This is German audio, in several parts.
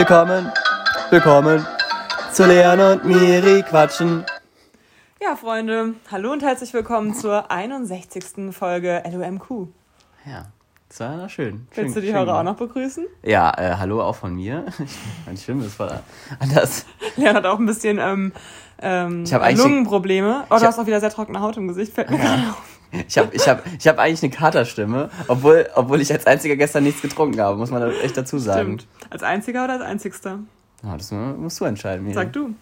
Willkommen, willkommen zu Leon und Miri quatschen. Ja, Freunde, hallo und herzlich willkommen zur 61. Folge LOMQ. Ja, das war schön. Willst schön, du die Hörer auch noch begrüßen? Ja, äh, hallo auch von mir. Meine Stimme ist voll anders. Leon hat auch ein bisschen ähm, ähm, Ich Lungenprobleme. Oh, du hast auch wieder sehr trockene Haut im Gesicht. Fällt mir gerade auf. Ich habe ich hab, ich hab eigentlich eine Katerstimme, obwohl, obwohl ich als einziger gestern nichts getrunken habe, muss man echt dazu sagen. Stimmt. Als einziger oder als einzigster? Oh, das musst du entscheiden, Miri. Sag du.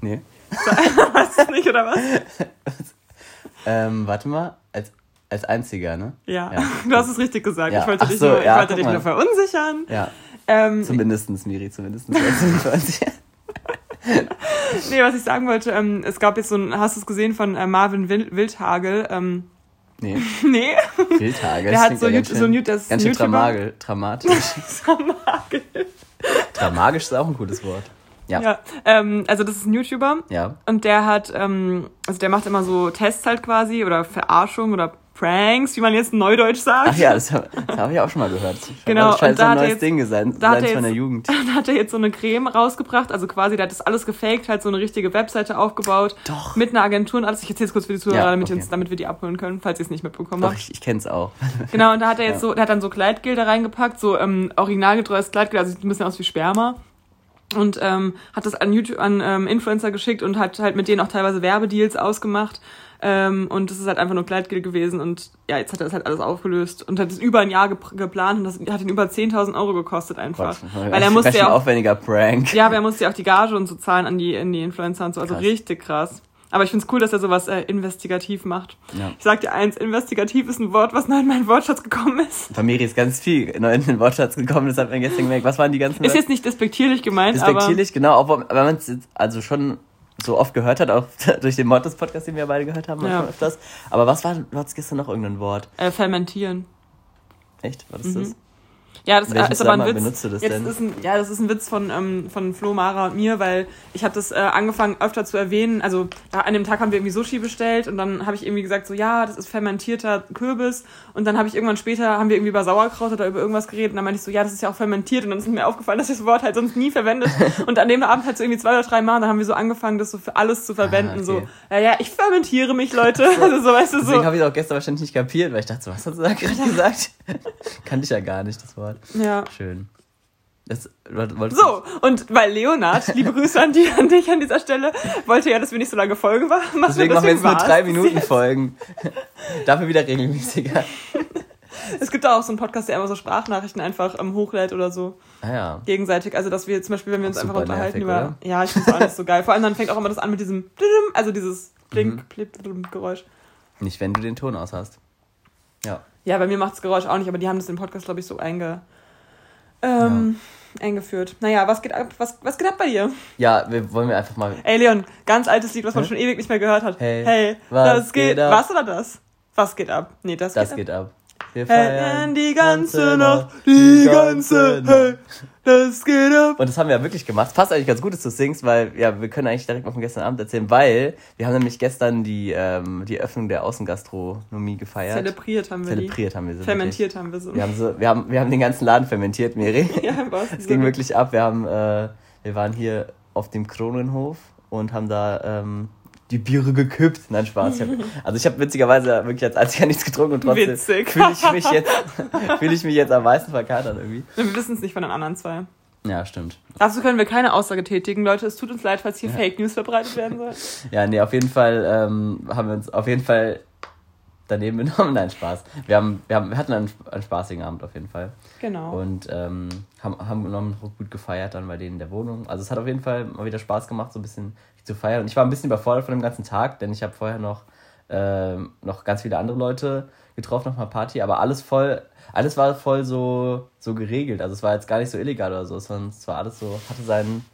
Nee. Weißt du es nicht, oder was? Ähm, warte mal, als, als einziger, ne? Ja. Ja. Du hast es richtig gesagt. Ja. Ich wollte Ach dich, so, nur, ich ja, wollte guck dich mal. nur verunsichern. Ja, Ähm, zumindestens, Miri, zumindestens. nee, was ich sagen wollte, ähm, es gab jetzt so ein, hast du es gesehen von äh, Marvin Wild Wildhagel? Ähm, nee, nee, Wildtage. Der das hat so ja ganz schön, so ein das Ganz ein schön YouTuber. dramagel, dramatisch. Dramagisch ist auch ein gutes Wort. Ja. Ja, ähm, also das ist ein YouTuber Ja. und der hat, ähm, also der macht immer so Tests halt quasi oder Verarschung oder Pranks, wie man jetzt in Neudeutsch sagt. Ach ja, das, hab- habe ich auch schon mal gehört. Genau, Das scheint und so da ein hat neues jetzt- Ding sein, da er von der jetzt- Jugend. Dann hat er jetzt so eine Creme rausgebracht, also quasi, der hat das alles gefaked, halt so eine richtige Webseite aufgebaut. Doch. Mit einer Agentur und alles. Ich erzähle es kurz für die Zuhörer, Ja, damit, okay. uns, damit wir die abholen können, falls ihr es nicht mitbekommen Doch, habt. ich, ich kenn's auch. Genau, und da hat er jetzt Ja. so, der hat dann so Kleidgel da reingepackt, so ähm, originalgetreues Kleidgel, also sieht ein bisschen aus wie Sperma. Und ähm, hat das an YouTube, an ähm, Influencer geschickt und hat halt mit denen auch teilweise Werbedeals ausgemacht. Ähm, und das ist halt einfach nur Kleidgel gewesen und ja, jetzt hat er das halt alles aufgelöst und hat es über ein Jahr gep geplant und das hat ihn über 10.000 Euro gekostet einfach. Gott, Weil er musste ja auch, aufwendiger Prank. ja, aber er musste ja auch die Gage und so zahlen an die, an die Influencer und so, also Krass. richtig krass. Aber ich find's cool, dass er sowas äh, investigativ macht. Ja. Ich sag dir eins, investigativ ist ein Wort, was neu in meinen Wortschatz gekommen ist. Bei Miri ist ganz viel neu in den Wortschatz gekommen, das hat man gestern gemerkt. Was waren die ganzen Ist jetzt nicht despektierlich gemeint, aber Respektierlich, genau, aber man es jetzt also schon so oft gehört hat, auch durch den Mortis-Podcast, den wir beide gehört haben, Ja. öfters. Aber was war, du hattest gestern noch irgendein Wort. äh, fermentieren. Echt? Was Mhm. ist das? Ja, das ist aber ein Witz. benutzt du das Jetzt denn? Ist ein, ja, das ist ein Witz von, ähm, von Flo, Mara und mir, weil ich habe das äh, angefangen öfter zu erwähnen. Also da, an dem Tag haben wir irgendwie Sushi bestellt und dann habe ich irgendwie gesagt, so ja, das ist fermentierter Kürbis. Und dann habe ich irgendwann später, haben wir irgendwie über Sauerkraut oder über irgendwas geredet und dann meinte ich so, ja, das ist ja auch fermentiert. Und dann ist mir aufgefallen, dass ich das Wort halt sonst nie verwendet. und an dem Abend halt so irgendwie zwei oder drei Mal, dann haben wir so angefangen, das so für alles zu verwenden. Ah, okay. So, ja, ja, ich fermentiere mich, Leute. Also so, weißt du, so. Deswegen habe ich es auch gestern wahrscheinlich nicht kapiert, weil ich dachte, so, was hast du da gerade gesagt? Kannte ich ja gar nicht, das Wort. Ja. Schön. Das, So, und weil Leonard, liebe Grüße an, die, an dich an dieser Stelle, wollte ja, dass wir nicht so lange Folgen machen. Deswegen machen wir jetzt nur drei Minuten jetzt. Folgen. Dafür wieder regelmäßiger. Es gibt auch so einen Podcast, der immer so Sprachnachrichten einfach ähm, hochlädt oder so Ah ja. gegenseitig. Also, dass wir zum Beispiel, wenn wir uns einfach unterhalten nervig, über. Ja, ich finde es auch nicht so geil. Vor allem dann fängt auch immer das an mit diesem. Also dieses Blink, Mhm. Blip, Blum Geräusch. Nicht, wenn du den Ton aus hast. Ja. Ja, bei mir macht das Geräusch auch nicht, aber die haben das im Podcast, glaube ich, so einge, ähm, eingeführt. Naja, was geht ab? Was, was geht ab bei dir? Ja, wir wollen wir einfach mal. Ey, Leon, ganz altes Lied, was man Hä? schon ewig nicht mehr gehört hat. Hey, hey was geht, geht ab? Was oder das? Was geht ab? Nee, das, Das geht, ab. geht ab. Wir Feiern die ganze Nacht, die ganze, hey, das geht ab. Und das haben wir ja wirklich gemacht. Passt eigentlich ganz gut, dass du singst, weil ja, wir können eigentlich direkt mal von gestern Abend erzählen, weil wir haben nämlich gestern die, ähm, die Öffnung der Außengastronomie gefeiert. Zelebriert haben wir Zelebriert haben wir sie. Fermentiert haben wir so. Wirklich. Wir haben, so, wir, haben, wir haben den ganzen Laden fermentiert, Miri. Ja, Es ging wirklich ab. Wir, haben, äh, wir waren hier auf dem Kronenhof und haben da ähm, die Biere gekippt. Nein, Spaß. Ich hab, also ich habe witzigerweise wirklich als einziger nichts getrunken und trotzdem fühle ich mich jetzt fühle ich mich jetzt am meisten verkatert irgendwie. Wir wissen es nicht von den anderen zwei. Ja, stimmt. Dazu können wir keine Aussage tätigen, Leute. Es tut uns leid, falls hier Fake News verbreitet werden soll. Ja, nee, auf jeden Fall ähm, haben wir uns auf jeden Fall daneben genommen. Nein, Spaß. Wir, haben, wir, haben, wir hatten einen, einen spaßigen Abend auf jeden Fall. Genau. Und ähm, haben, haben noch gut gefeiert dann bei denen in der Wohnung. Also es hat auf jeden Fall mal wieder Spaß gemacht, so ein bisschen zu feiern. Und ich war ein bisschen überfordert von dem ganzen Tag, denn ich habe vorher noch, ähm, noch ganz viele andere Leute getroffen auf einer Party, aber alles voll, alles war voll so, so geregelt. Also es war jetzt gar nicht so illegal oder so, sondern es war alles so, hatte seinen,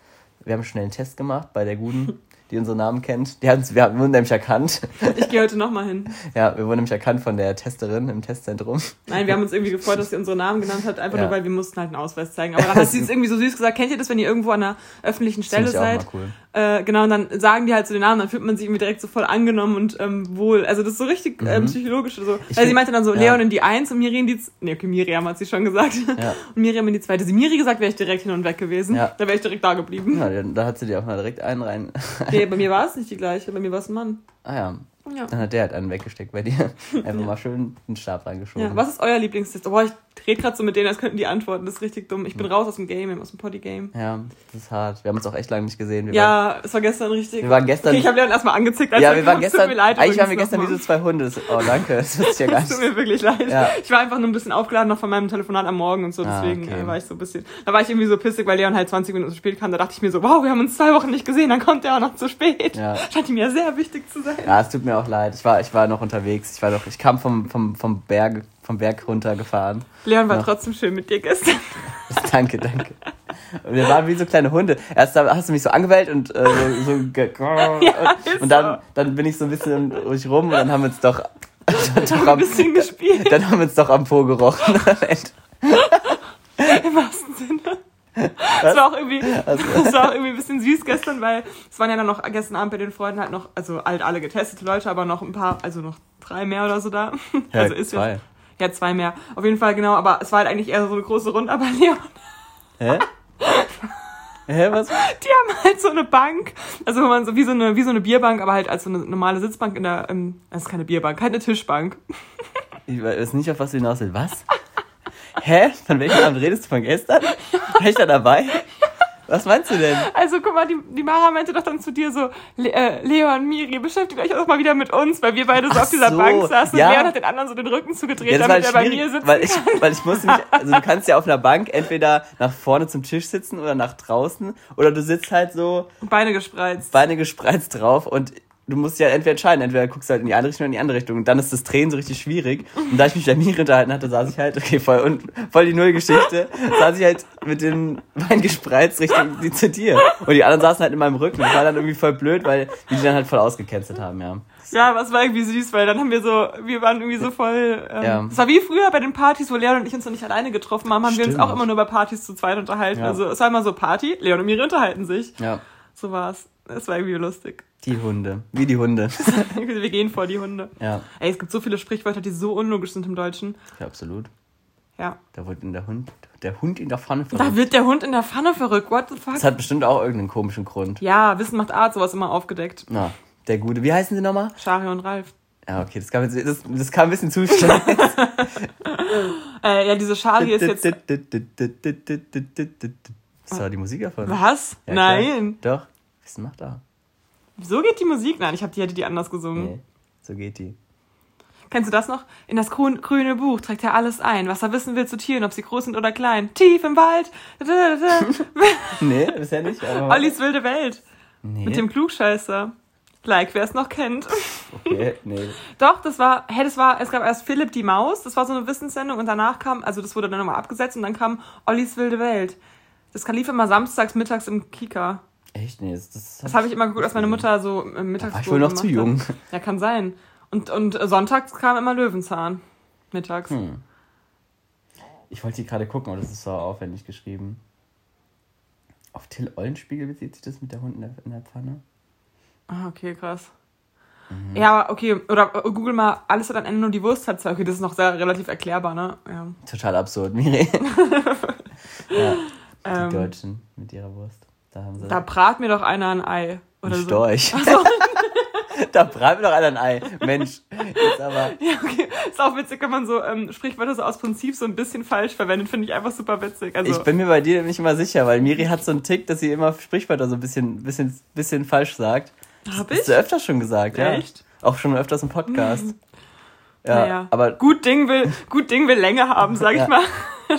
wir haben schnell einen Test gemacht bei der Guten, die unseren Namen kennt. Die haben's, wir haben- wurden nämlich erkannt. Ich gehe heute nochmal hin. Ja, wir wurden nämlich erkannt von der Testerin im Testzentrum. Nein, wir haben uns irgendwie gefreut, dass sie unsere Namen genannt hat, einfach Ja. nur weil wir mussten halt einen Ausweis zeigen. Aber dann hat sie es irgendwie so süß gesagt, kennt ihr das, wenn ihr irgendwo an einer öffentlichen Stelle seid cool. Äh, genau, und dann sagen die halt so den Namen, dann fühlt man sich irgendwie direkt so voll angenommen und ähm, wohl. Also das ist so richtig äh, psychologisch. So. Ich Weil sie meinte dann so, ja. Leon in die Eins und Miriam in die Z Nee, okay, Miriam hat sie schon gesagt. Ja. Und Miriam in die Zweite. Sie Miri gesagt, wäre ich direkt hin und weg gewesen. Ja. Da wäre ich direkt da geblieben. Ja, dann- da hat sie dir auch mal direkt einen rein. Nee, bei mir war es nicht die gleiche, bei mir war es ein Mann. ah ja. Ja. Dann hat der halt einen weggesteckt bei dir. Einfach mal schön den Stab reingeschoben. Ja, was ist euer Lieblingstest? Boah, ich rede gerade so mit denen, als könnten die antworten. Das ist richtig dumm. Ich bin raus aus dem Game, aus dem Potty-Game. Ja, das ist hart. Wir haben uns auch echt lange nicht gesehen. Wir Ja, es war gestern richtig. Wir waren gestern- Okay, ich habe Leon erstmal angezickt. als ja, wir waren gestern. Tut mir leid, eigentlich waren wir gestern wie so zwei Hunde. Oh, danke. Das ich ja gar Es tut mir wirklich leid. Ja. Ich war einfach nur ein bisschen aufgeladen noch von meinem Telefonat am Morgen und so, Ah, deswegen okay. äh, war ich so ein bisschen. Da war ich irgendwie so pissig, weil Leon halt 20 Minuten zu spät kam. Da dachte ich mir so, wow, wir haben uns zwei Wochen nicht gesehen, dann kommt er auch noch zu spät. Ja. Scheint ihm ja sehr wichtig zu sein. Ja, es tut mir auch leid. Ich war, ich war noch unterwegs. Ich war noch, ich kam vom, vom, vom Berg, vom Berg runtergefahren. Leon war Ja. trotzdem schön mit dir gestern. danke, danke. Und wir waren wie so kleine Hunde. Erst hast du mich so angewählt und äh, so, so ge ist und dann, dann bin ich so ein bisschen ruhig rum und dann haben wir uns doch, doch gespielt, dann haben wir uns doch am Po gerochen. im wahrsten Sinne. Es war auch irgendwie, es war auch irgendwie ein bisschen süß gestern, weil es waren ja dann noch gestern Abend bei den Freunden halt noch, also halt alle getestete Leute, aber noch ein paar, also noch drei mehr oder so da. Ja, also ist zwei. jetzt. Ja, zwei mehr. Auf jeden Fall, genau, aber es war halt eigentlich eher so eine große Runde, aber Leon, Hä? Hä, was? die haben halt so eine Bank, also wo man so wie so eine, wie so eine Bierbank, aber halt als so eine normale Sitzbank in der, ähm, das ist keine Bierbank, halt eine Tischbank. Ich weiß nicht, auf was du hinaus willst. Was? Hä? Von welchem Abend redest du von gestern? War ich da dabei? Was meinst du denn? Also guck mal, die, die Mara meinte doch dann zu dir so, Le äh, Leon, Miri, beschäftigt euch doch mal wieder mit uns, weil wir beide so Ach auf dieser so, Bank saßen ja. und Leon hat den anderen so den Rücken zugedreht, Ja, damit er bei mir sitzt. weil ich, weil ich musste mich, also du kannst ja auf einer Bank entweder nach vorne zum Tisch sitzen oder nach draußen oder du sitzt halt so Beine gespreizt. Beine gespreizt drauf und du musst ja entweder entscheiden, entweder guckst du halt in die eine Richtung oder in die andere Richtung und dann ist das Drehen so richtig schwierig und da ich mich der Miri unterhalten hatte, saß ich halt, okay, voll, und voll die Nullgeschichte, saß ich halt mit den Beinen gespreizt Richtung die zu dir und die anderen saßen halt in meinem Rücken das war dann irgendwie voll blöd, weil die die dann halt voll ausgecancelt haben, ja. Ja, aber es war irgendwie süß, weil dann haben wir so, wir waren irgendwie so voll. Ähm, Ja. Es war wie früher bei den Partys, wo Leon und ich uns noch nicht alleine getroffen haben, haben wir uns Stimmt. auch immer nur bei Partys zu zweit unterhalten. Ja. Also es war immer so Party, Leon und Miri unterhalten sich. Ja, So war's. Es war irgendwie lustig. Die Hunde, wie die Hunde. wir gehen vor die Hunde. Ja, Ey, es gibt so viele Sprichwörter, die so unlogisch sind im Deutschen. ja absolut. Ja. Da wurde in der Hund, der Hund in der Pfanne Da verrückt. wird der Hund in der Pfanne verrückt. What the fuck? Das hat bestimmt auch irgendeinen komischen Grund. Ja, Wissen macht Art, sowas immer aufgedeckt. Na, der gute, wie heißen sie nochmal? Shari und Ralf. Ja, okay, das kam, jetzt, das, das kam ein bisschen zu schnell. Äh, ja, diese Shari ist jetzt. Das war die Musik davon. Was? Ja, klar. Nein. Doch. Was macht da? So geht die Musik? Nein, ich hab, die hätte die anders gesungen. Nee, so geht die. Kennst du das noch? In das grün, grüne Buch trägt er alles ein, was er wissen will zu Tieren, ob sie groß sind oder klein. Tief im Wald. Nee, bisher nicht. Aber Ollis wilde Welt. nee. Mit dem Klugscheißer. Like, wer es noch kennt. Okay, nee. Doch, das war, hey, das war, es gab erst Philipp die Maus, das war so eine Wissenssendung und danach kam, also das wurde dann nochmal abgesetzt und dann kam Ollis wilde Welt. Das lief immer samstags, mittags im Kika. Echt? Nee, das, das, Das habe ich immer geguckt, als meine Mutter so äh, mittags. war ich wohl noch zu jung. Ja, kann sein. Und, und sonntags kam immer Löwenzahn. Mittags. Hm. Ich wollte hier gerade gucken, aber das ist so aufwendig geschrieben. Auf Till Eulenspiegel bezieht sich das mit der Hund in der, in der Pfanne? Ah, okay, krass. Mhm. Ja, okay. Oder äh, google mal, alles hat am Ende nur die Wurst hat. Okay, das ist noch sehr relativ erklärbar, ne? Ja. Total absurd, Miri. ja, die Ähm, Deutschen mit ihrer Wurst. Da haben sie da brat mir doch einer ein Ei. Oder so. Storch. da brat mir doch einer ein Ei. Mensch, jetzt aber. Ja, okay. Ist auch witzig, wenn man so ähm, Sprichwörter so aus Prinzip so ein bisschen falsch verwendet, finde ich einfach super witzig. Also, Ich bin mir bei dir nicht immer sicher, weil Miri hat so einen Tick, dass sie immer Sprichwörter so ein bisschen, bisschen, bisschen falsch sagt. hab Das hast du ich? öfters schon gesagt, ja. Echt? Auch schon öfters im Podcast. Ja, Naja. aber. Gut Ding will, gut Ding will Länge haben, sag ich Ja. mal.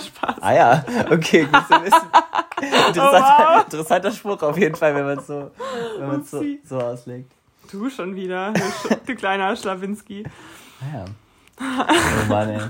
Spaß. Ah ja, okay, gut zu wissen. Interessanter, Oh, wow. interessanter Spruch auf jeden Fall, wenn man es so, wenn so, so auslegt. Du schon wieder, du, kleiner Schlawinski. Ah ja. Oh Mann, ey.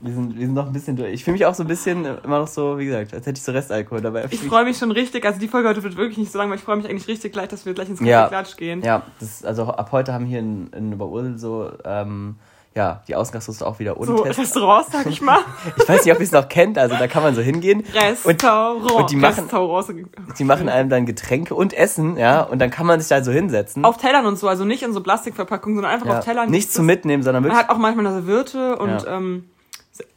Wir sind, wir sind noch ein bisschen durch. Ich fühle mich auch so ein bisschen immer noch so, wie gesagt, als hätte ich so Restalkohol dabei. Ich freue mich schon richtig, also die Folge heute wird wirklich nicht so lang, aber ich freue mich eigentlich richtig gleich, dass wir gleich ins Ja. Klatsch gehen. Ja, das, also ab heute haben hier in, in Oberursel so ähm, ja, die Ausgangslos auch wieder ohne So. Restaurants, sag ich mal. Ich weiß nicht, ob ihr es noch kennt, also da kann man so hingehen. Restaurant. und die machen, Restaurants. die machen einem dann Getränke und Essen, ja, und dann kann man sich da so hinsetzen. Auf Tellern und so, also nicht in so Plastikverpackungen, sondern einfach ja. auf Tellern. Nicht zum Mitnehmen, sondern Man wirklich hat auch manchmal eine Serviette und, Ja. ähm,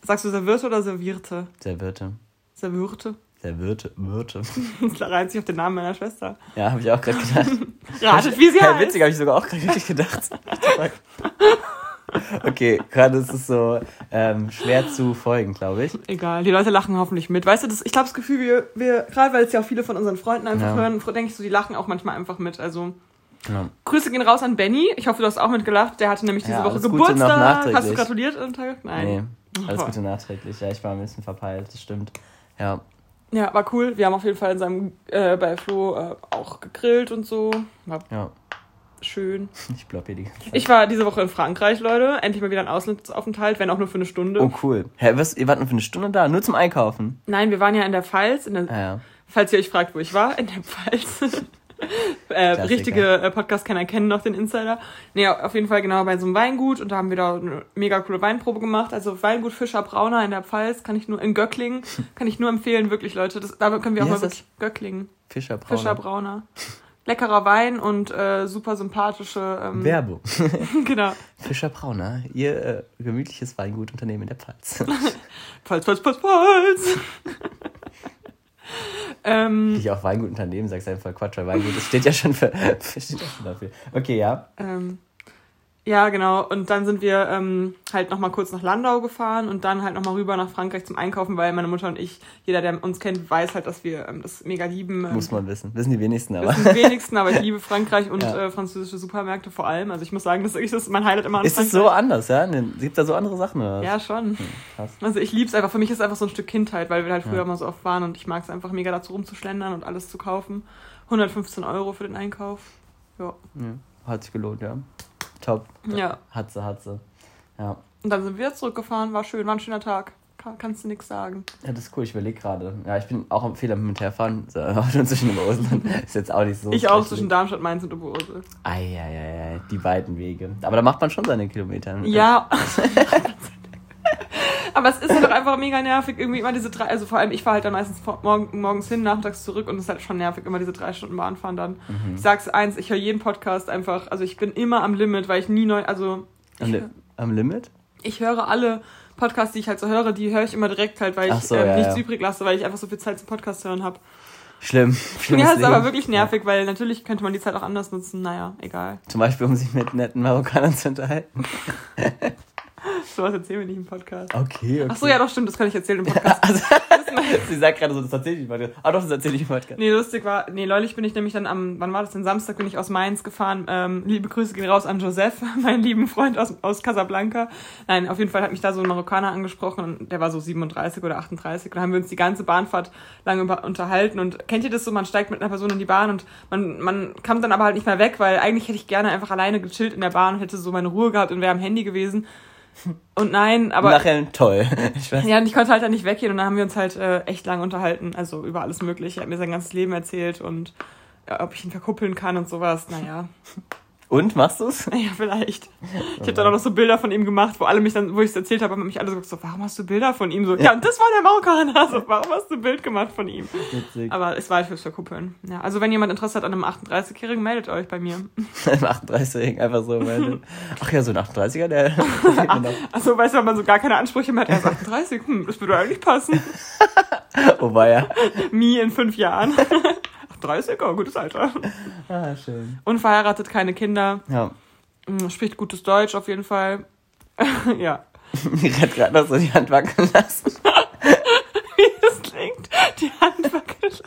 sagst du Serviette oder Servierte? Servierte. Servierte. Servierte, Wirte. Da reizt sich auf den Namen meiner Schwester. Ja, habe ich auch gerade gedacht. Ratet, wie sie ja, heißt. witzig, habe ich sogar auch gerade richtig gedacht. Okay, gerade ist es so ähm, schwer zu folgen, glaube ich. Egal, die Leute lachen hoffentlich mit. Weißt du, das, ich glaube, das Gefühl, wir, wir gerade weil es ja auch viele von unseren Freunden einfach Ja. hören, denke ich so, die lachen auch manchmal einfach mit. Also, Ja. Grüße gehen raus an Benny. Ich hoffe, du hast auch mitgelacht. Der hatte nämlich diese Ja, Woche Geburtstag. Hast du gratuliert am Tag? Nein. Nee, alles. Gute nachträglich. Ja, ich war ein bisschen verpeilt, das stimmt. Ja, Ja, war cool. Wir haben auf jeden Fall in seinem, äh, bei Flo äh, auch gegrillt und so. War ja. Schön. Ich blopp hier die ganze Zeit. Ich war diese Woche in Frankreich, Leute. Endlich mal wieder ein Auslandsaufenthalt, wenn auch nur für eine Stunde. Oh, cool. Hä, was, ihr wart nur für eine Stunde da? Nur zum Einkaufen? Nein, wir waren ja in der Pfalz, in der, Ah, ja. falls ihr euch fragt, wo ich war, in der Pfalz. äh, richtige äh, Podcast-Kenner kennen noch den Insider. Nee, auf jeden Fall genau bei so einem Weingut und da haben wir da eine mega coole Weinprobe gemacht. Also Weingut Fischer Brauner in der Pfalz, kann ich nur, in Göcklingen, kann ich nur empfehlen, wirklich Leute. Das, da können wir Wie auch mal heißt das? wirklich, Göcklingen, Fischer Brauner. Fischer Brauner. Leckerer Wein und äh, super sympathische, ähm, Werbung. genau. Fischer Brauner, ihr äh, gemütliches Weingutunternehmen in der Pfalz. Pfalz, Pfalz, Pfalz, Pfalz. ähm, ich auch Weingutunternehmen, sagst einfach Quatsch, weil Weingut, das steht ja schon für, steht ja schon dafür. Okay, ja. Ähm, ja, genau. Und dann sind wir ähm, halt nochmal kurz nach Landau gefahren und dann halt nochmal rüber nach Frankreich zum Einkaufen, weil meine Mutter und ich, jeder, der uns kennt, weiß halt, dass wir ähm, das mega lieben. Ähm, Muss man wissen. Wissen die wenigsten, aber. wissen die wenigsten, aber ich liebe Frankreich und Ja. äh, französische Supermärkte vor allem. Also ich muss sagen, das ist das ist mein Highlight immer an Ist es so anders, ja? Gibt da so andere Sachen, oder? was? Ja, schon. Krass. Also ich lieb's einfach. Für mich ist es einfach so ein Stück Kindheit, weil wir halt früher Ja. immer so oft waren und ich mag es einfach mega dazu rumzuschlendern und alles zu kaufen. 115 Euro für den Einkauf. Ja. Ja. Hat sich gelohnt, ja. Top. Ja. Hat sie, hat sie. Ja. Und dann sind wir zurückgefahren, war schön, war ein schöner Tag. Kann, kannst du nichts sagen. Ja, das ist cool, ich überlege gerade. Ja, ich bin auch am Fehler mit herfahren. So, zwischen dem Ausland. Ist jetzt auch nicht so. Ich auch zwischen Darmstadt, Mainz und Oberhausen. Eieiei, die weiten Wege. Aber da macht man schon seine Kilometer. Ja. Aber es ist halt auch einfach mega nervig, irgendwie immer diese drei, also vor allem ich fahre halt dann meistens vor, morgen, morgens hin, nachmittags zurück und es ist halt schon nervig, immer diese drei Stunden Bahn fahren dann. Mhm. Ich sag's eins, ich höre jeden Podcast einfach, also ich bin immer am Limit, weil ich nie neu, also Am, Li am Limit? ich höre alle Podcasts, die ich halt so höre, die höre ich immer direkt halt, weil ich so, ähm, ja, nichts ja. übrig lasse, weil ich einfach so viel Zeit zum Podcast hören habe. Schlimm. Schlimmes Ja, ist aber Leben. wirklich nervig, weil natürlich könnte man die Zeit auch anders nutzen. Naja, egal. Zum Beispiel, um sich mit netten Marokkanern zu unterhalten. Sowas erzählen wir nicht im Podcast. Okay, okay. Ach so, ja, doch, stimmt, das kann ich erzählen im Podcast. Also, sie sagt gerade so, das erzähle ich nicht weiter. Ah doch, das erzähle ich nicht weiter. Nee, lustig war, nee, neulich bin ich nämlich dann am, wann war das denn, Samstag bin ich aus Mainz gefahren. Ähm, liebe Grüße gehen raus an Joseph, meinen lieben Freund aus, aus Casablanca. Nein, auf jeden Fall hat mich da so ein Marokkaner angesprochen und der war so 37 oder 38 und da haben wir uns die ganze Bahnfahrt lange über, unterhalten und kennt ihr das so, man steigt mit einer Person in die Bahn und man, man kam dann aber halt nicht mehr weg, weil eigentlich hätte ich gerne einfach alleine gechillt in der Bahn und hätte so meine Ruhe gehabt und wäre am Handy gewesen. Und nein, aber... Nachher toll. Ich weiß. Ja, und ich konnte halt dann nicht weggehen und dann haben wir uns halt äh, echt lang unterhalten, also über alles Mögliche. Er hat mir sein ganzes Leben erzählt und ja, ob ich ihn verkuppeln kann und sowas. Naja, Und, machst du's? ja, vielleicht. Ich habe dann auch noch so Bilder von ihm gemacht, wo alle mich dann, wo ich es erzählt habe, haben mich alle so gesagt, so, warum hast du Bilder von ihm? So, ja, und das war der Marokkaner. So, warum hast du ein Bild gemacht von ihm? Witzig. Aber es war halt fürs Verkuppeln. Ja, also wenn jemand Interesse hat an einem 38-Jährigen, meldet euch bei mir. Im 38-Jährigen einfach so. Weil, ach ja, so ein 38er, der. Also, weißt du, wenn man so gar keine Ansprüche mehr hat, er ist 38, hm, das würde eigentlich passen. oh, war ja. Mi in fünf Jahren. 38, oh, gutes Alter. Ah, schön. Unverheiratet, keine Kinder, Ja. mm, spricht gutes Deutsch auf jeden Fall. ja. Die hat gerade noch so die Hand wackeln lassen. Wie das klingt, die Hand wackelt.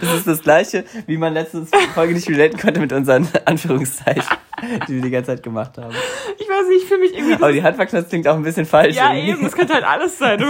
Das ist das gleiche, wie man letztes Folge nicht relaten konnte mit unseren Anführungszeichen, die wir die ganze Zeit gemacht haben. Ich weiß nicht, ich fühle mich irgendwie. Aber die Handwackeln, das klingt auch ein bisschen falsch. ja, irgendwie. eben, es könnte halt alles sein.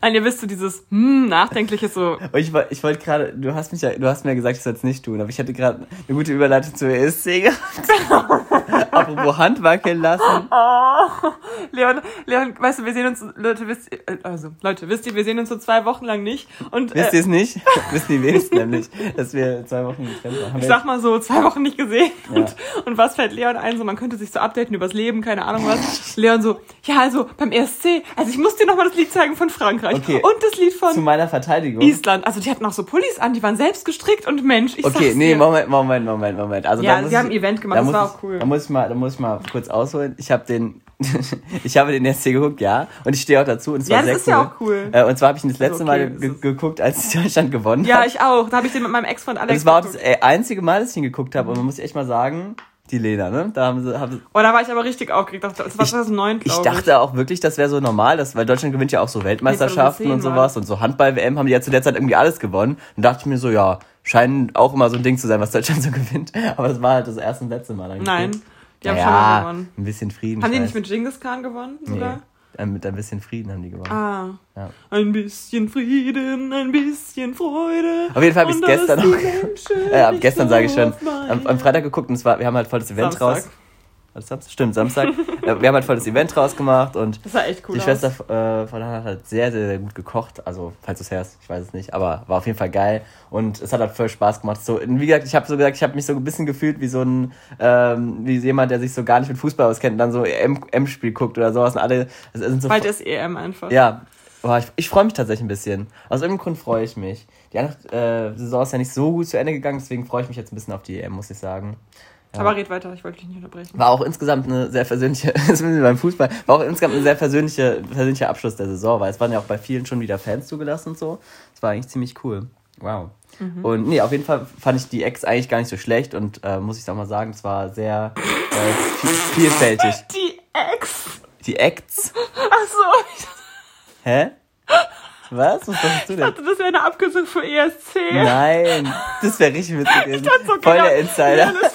Nein, ihr wisst so dieses hm, nachdenkliche so. Ich, ich wollte gerade, du hast mich ja, du hast mir gesagt, ich soll es nicht tun, aber ich hatte gerade eine gute Überleitung zur ESC gehabt. Apropos Hand wackeln lassen. Oh, Leon, Leon, weißt du, wir sehen uns, Leute, wisst ihr, also, Leute, wisst ihr, wir sehen uns so zwei Wochen lang nicht. Und, Wisst äh, ihr es nicht? Wissen die wenigsten nämlich, dass wir zwei Wochen getrennt waren. Haben ich sag mal so, zwei Wochen nicht gesehen. Ja. Und, und was fällt Leon ein? So, man könnte sich so updaten übers Leben, keine Ahnung was. Leon so, ja, also beim ESC, also ich muss dir nochmal das Lied zeigen von Frankreich. Okay. Und das Lied von zu meiner Verteidigung. Island. Also die hatten auch so Pullis an, die waren selbst gestrickt und Mensch, ich Okay, nee, dir. Moment, Moment, Moment, Moment. Also Ja, sie haben ein Event gemacht, da das war auch cool. Da muss ich mal, da muss ich mal kurz ausholen. Ich habe den, ich habe den ESC geguckt, ja, und ich stehe auch dazu und es Ja, war das ist cool. ja auch cool. Äh, und zwar habe ich ihn das letzte Also okay, Mal das ge geguckt, als Deutschland gewonnen Ja, hat. ich auch. Da habe ich den mit meinem Ex-Freund und Alex es war auch das geguckt. äh, einzige Mal, dass ich ihn geguckt habe. Und man muss echt mal sagen, die Lena, ne? Da haben sie, haben sie Oh, da war ich aber richtig aufgeregt. Das war 2009, ich glaube dachte auch wirklich, das wäre so normal, dass, weil Deutschland gewinnt ja auch so Weltmeisterschaften und 2010 sowas und so Handball-WM haben die ja zu der Zeit irgendwie alles gewonnen. Und dachte ich mir so, ja, scheint auch immer so ein Ding zu sein, was Deutschland so gewinnt. Aber das war halt das erste und letzte Mal. Dann Nein, die haben ja, schon mal gewonnen. ein bisschen Frieden. Haben die ich nicht mit Genghis Khan gewonnen? Nee, äh, mit ein bisschen Frieden haben die gewonnen. Ah. Ja. Ein bisschen Frieden, ein bisschen Freude. Auf jeden Fall habe ich es gestern. Menschen Äh, ab gestern sage ich schon. Am, am Freitag geguckt und es war, wir haben halt voll das Event Samstag. raus. Was, Samstag? Stimmt, Samstag. Äh, wir haben halt voll das Event rausgemacht und Das sah echt cool die aus. Schwester äh, von Hannah hat halt sehr, sehr, sehr gut gekocht. Also, falls du es hörst, ich weiß es nicht. Aber war auf jeden Fall geil. Und es hat halt voll Spaß gemacht. So, wie gesagt, ich habe so gesagt, ich habe mich so ein bisschen gefühlt wie so ein, ähm, wie jemand, der sich so gar nicht mit Fußball auskennt und dann so M- M-Spiel guckt oder sowas. Und alle es sind so Bald ist EM einfach. ja, boah, ich, ich freue mich tatsächlich ein bisschen. Aus irgendeinem Grund freue ich mich. Die andere äh, Saison ist ja nicht so gut zu Ende gegangen, deswegen freue ich mich jetzt ein bisschen auf die EM, muss ich sagen. Aber red weiter, ich wollte dich nicht unterbrechen. War auch insgesamt eine sehr versöhnliche, das sind wir beim Fußball, war auch insgesamt ein sehr versöhnliche, versöhnlicher Abschluss der Saison, weil es waren ja auch bei vielen schon wieder Fans zugelassen und so. Das war eigentlich ziemlich cool. Wow. Und nee, auf jeden Fall fand ich die Ex eigentlich gar nicht so schlecht und äh, muss ich auch mal sagen, es war sehr äh, viel- vielfältig. Die Ex. Die Acts. Achso, ich Hä? Was? Was dachtest du denn? dachte, das wäre eine Abkürzung für ESC. Nein, das wäre richtig witzig gewesen. So, Voll genau. der Insider. das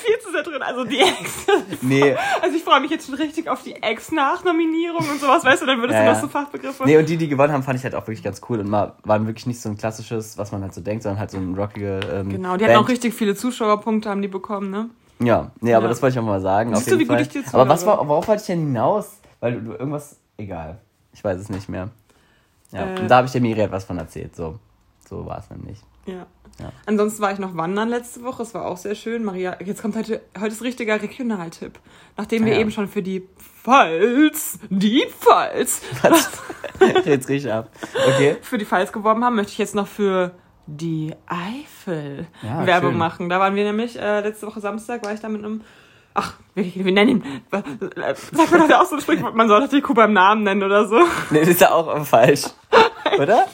Also die Ex. Nee, Also ich freue mich jetzt schon richtig auf die Ex-Nachnominierung und sowas, weißt du, dann würdest Ja, du noch so Fachbegriffe. nee, und die, die gewonnen haben, fand ich halt auch wirklich ganz cool und mal, waren wirklich nicht so ein klassisches, was man halt so denkt, sondern halt so ein rockige ähm, Genau, die hatten Band. auch richtig viele Zuschauerpunkte, haben die bekommen, ne? Ja, nee, aber Ja. das wollte ich auch mal sagen. Siehst auf du, wie gut Fall. ich dir aber was zuhöre? war, worauf wollte ich denn hinaus? Weil du, du irgendwas, egal, ich weiß es nicht mehr. Ja, Äh. und da habe ich der Miri etwas von erzählt, so, so war es nämlich. Ja. Ja. Ansonsten war ich noch wandern letzte Woche, es war auch sehr schön. Maria, jetzt kommt heute, heute ist richtiger Regionaltipp. Nachdem wir Ah, ja. eben schon für die Pfalz, die Pfalz, Jetzt riech ab. Okay. für die Pfalz geworben haben, möchte ich jetzt noch für die Eifel Ja, Werbung schön. machen. Da waren wir nämlich, äh, letzte Woche Samstag war ich da mit einem, ach, wir, wir nennen ihn, äh, sagt man das auch so ein Sprichwort, man soll doch die Kuh beim Namen nennen oder so. Nee, das ist ja auch falsch. Oder?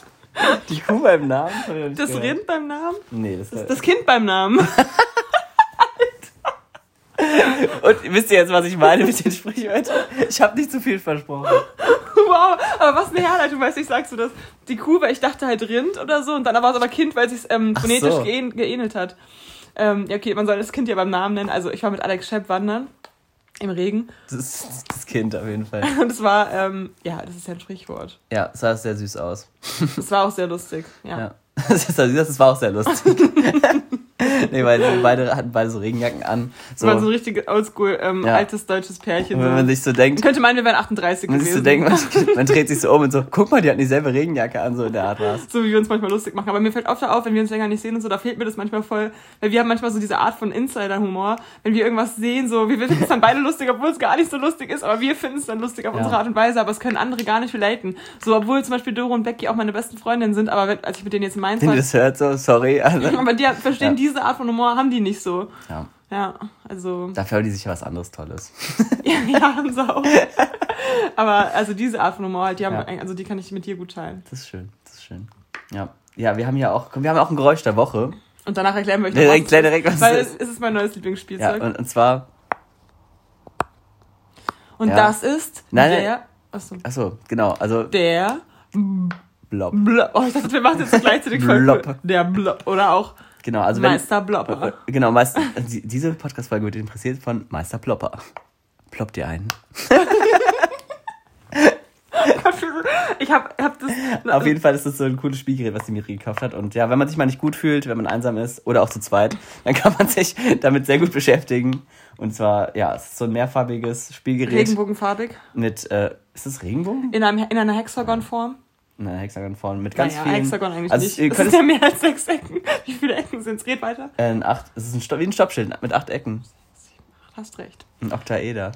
Die Kuh beim Namen? Das gehört. Rind beim Namen, Nee, das, das, das Kind beim Namen. Und wisst ihr jetzt, was ich meine mit den Sprichwörtern? Ich habe nicht zu viel versprochen. Wow, aber was eine Herleitung, weißt du, ich sagst du das. Die Kuh, weil ich dachte halt Rind oder so, und dann war es aber Kind, weil es sich ähm, phonetisch so. geähn- geähnelt hat. Ähm, ja, okay, man soll das Kind ja beim Namen nennen. Also ich war mit Alex Schepp wandern im Regen Das ist das Kind auf jeden Fall. und es war, ähm, ja, das ist ja ein Sprichwort. Ja, es sah sehr süß aus. Es war auch sehr lustig, ja. Ja. Das, ist, das war auch sehr lustig. nee, weil sie beide hatten beide so Regenjacken an. So, war so ein richtig oldschool, ähm, Ja. altes deutsches Pärchen. und wenn man sich so denkt, könnte meinen, wir wären 38 man sich gewesen. so denkt, man, man dreht sich so um und so, guck mal, die hatten dieselbe Regenjacke an, so in der Art war's. so wie wir uns manchmal lustig machen. Aber mir fällt oft auf, wenn wir uns länger nicht sehen und so, da fehlt mir das manchmal voll. Weil wir haben manchmal so diese Art von Insider-Humor. Wenn wir irgendwas sehen, so, wir finden es dann beide lustig, obwohl es gar nicht so lustig ist, aber wir finden es dann lustig auf Ja. unsere Art und Weise, aber es können andere gar nicht relaten. So, obwohl zum Beispiel Doro und Becky auch meine besten Freundinnen sind, aber als ich mit denen jetzt in Mainz Wenn ihr das hört, so, sorry. Also, aber die verstehen Ja. diese Art von Humor, haben die nicht so. ja, Ja, also, dafür haben die sich was anderes Tolles. ja, ja, haben sie auch. Aber also diese Art von Humor, halt, die haben, Ja. also die kann ich mit dir gut teilen. Das ist schön, das ist schön. Ja, ja wir haben ja auch, wir haben auch ein Geräusch der Woche. Und danach erklären wir euch Direkt, was direkt, was weil es ist. ist mein neues Ja, Lieblingsspielzeug. und, und zwar, Und Ja. das ist Nein, der. Achso. achso, genau, also Der. Blob. Blob. Oh, ich dachte, wir machen jetzt gleichzeitig voll Blob. cool. Der Blob. Oder auch Genau, also wenn, Meister Blobber. Genau, meist, die- diese Podcast-Folge wird interessiert von Meister Plopper. Ploppt ihr ein. Gott, für Ich hab, hab das. Auf jeden Fall ist das so ein cooles Spielgerät, was die Miri gekauft hat. Und ja, wenn man sich mal nicht gut fühlt, wenn man einsam ist oder auch zu zweit, dann kann man sich damit sehr gut beschäftigen. Und zwar, ja, es ist so ein mehrfarbiges Spielgerät. Regenbogenfarbig. Mit, äh, ist das Regenbogen? In, einem, in einer Hexagonform. In einer Hexagonform mit ganz naja, vielen. Hexagon eigentlich also nicht. Ihr Es könnt sind ja mehr als sechs Ecken. Wie viele Ecken sind es? Red weiter. äh, ein acht, es ist ein, wie ein Stoppschild mit acht Ecken. Hast recht. Ein Oktaeder.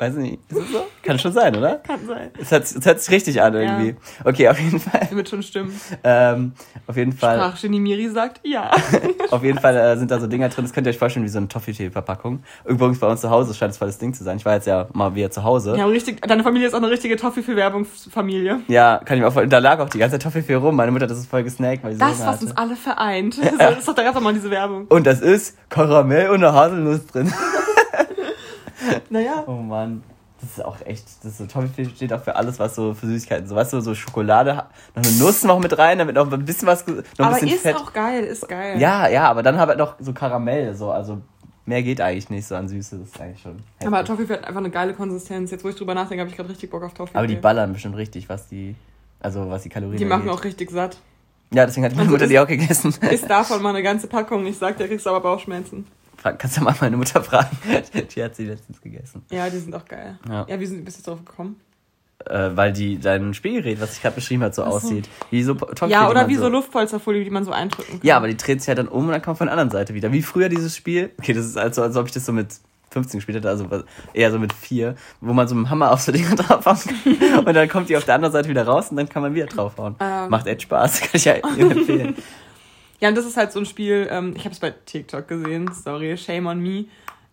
Weiß ich nicht. Ist das so? Kann schon sein, oder? Kann sein. Es hört, es hört sich richtig an irgendwie. Okay, auf jeden Fall. Wird schon stimmen. Ähm, auf jeden Fall. Sprachgenie Miri sagt ja. Auf jeden Fall äh, sind da so Dinger drin, das könnt ihr euch vorstellen wie so eine Toffee-Verpackung. Übrigens bei uns zu Hause scheint es voll das Ding zu sein. Ich war jetzt ja mal wieder zu Hause. ja richtig, deine Familie ist auch eine richtige Toffee für Werbungsfamilie. Ja, kann ich mir auch vorstellen. Da lag auch die ganze Zeit Toffee rum. Meine Mutter hat das voll gesnackt, weil sie Das, so was uns alle vereint. Das ist doch einfach mal diese Werbung. Und das ist Karamell und eine Haselnuss drin. Naja. Oh Mann. Das ist auch echt, das ist so, Toffee steht auch für alles, was so für Süßigkeiten, so weißt du, so Schokolade, noch eine Nuss noch mit rein, damit noch ein bisschen was, noch ein Aber bisschen ist Fett. auch geil, ist geil. Ja, ja, aber dann halt noch so Karamell, so, also mehr geht eigentlich nicht so an Süße, das ist eigentlich schon. Aber heftig. Toffee hat einfach eine geile Konsistenz. Jetzt, wo ich drüber nachdenke, habe ich gerade richtig Bock auf Toffee. Aber die ballern bestimmt richtig, was die, also was die Kalorien Die machen angeht. auch richtig satt. Ja, deswegen hat meine Also Mutter ist- die auch gegessen. Ist davon mal eine ganze Packung. Ich sag dir, kriegst du aber Bauchschmerzen. Kannst du mal meine Mutter fragen? Die hat sie letztens gegessen. Ja, die sind auch geil. Ja. Ja, wie sind, bist du jetzt drauf gekommen? Äh, weil die dein Spielgerät, was ich gerade beschrieben habe, so so. aussieht. Wie so Toffee, Ja, die oder wie so Luftpolsterfolie, die man so eindrücken kann. Ja, aber die dreht sich halt dann um und dann kommt von der anderen Seite wieder. Wie früher dieses Spiel. Okay, das ist also, als ob ich das so mit 15 gespielt hätte, also eher so mit 4, wo man so mit dem Hammer auf so Dinger draufhauen kann. Und dann kommt die auf der anderen Seite wieder raus und dann kann man wieder draufhauen. Ähm. Macht echt Spaß, kann ich ja empfehlen. Ja, und das ist halt so ein Spiel, ähm, ich habe es bei TikTok gesehen, sorry, shame on me.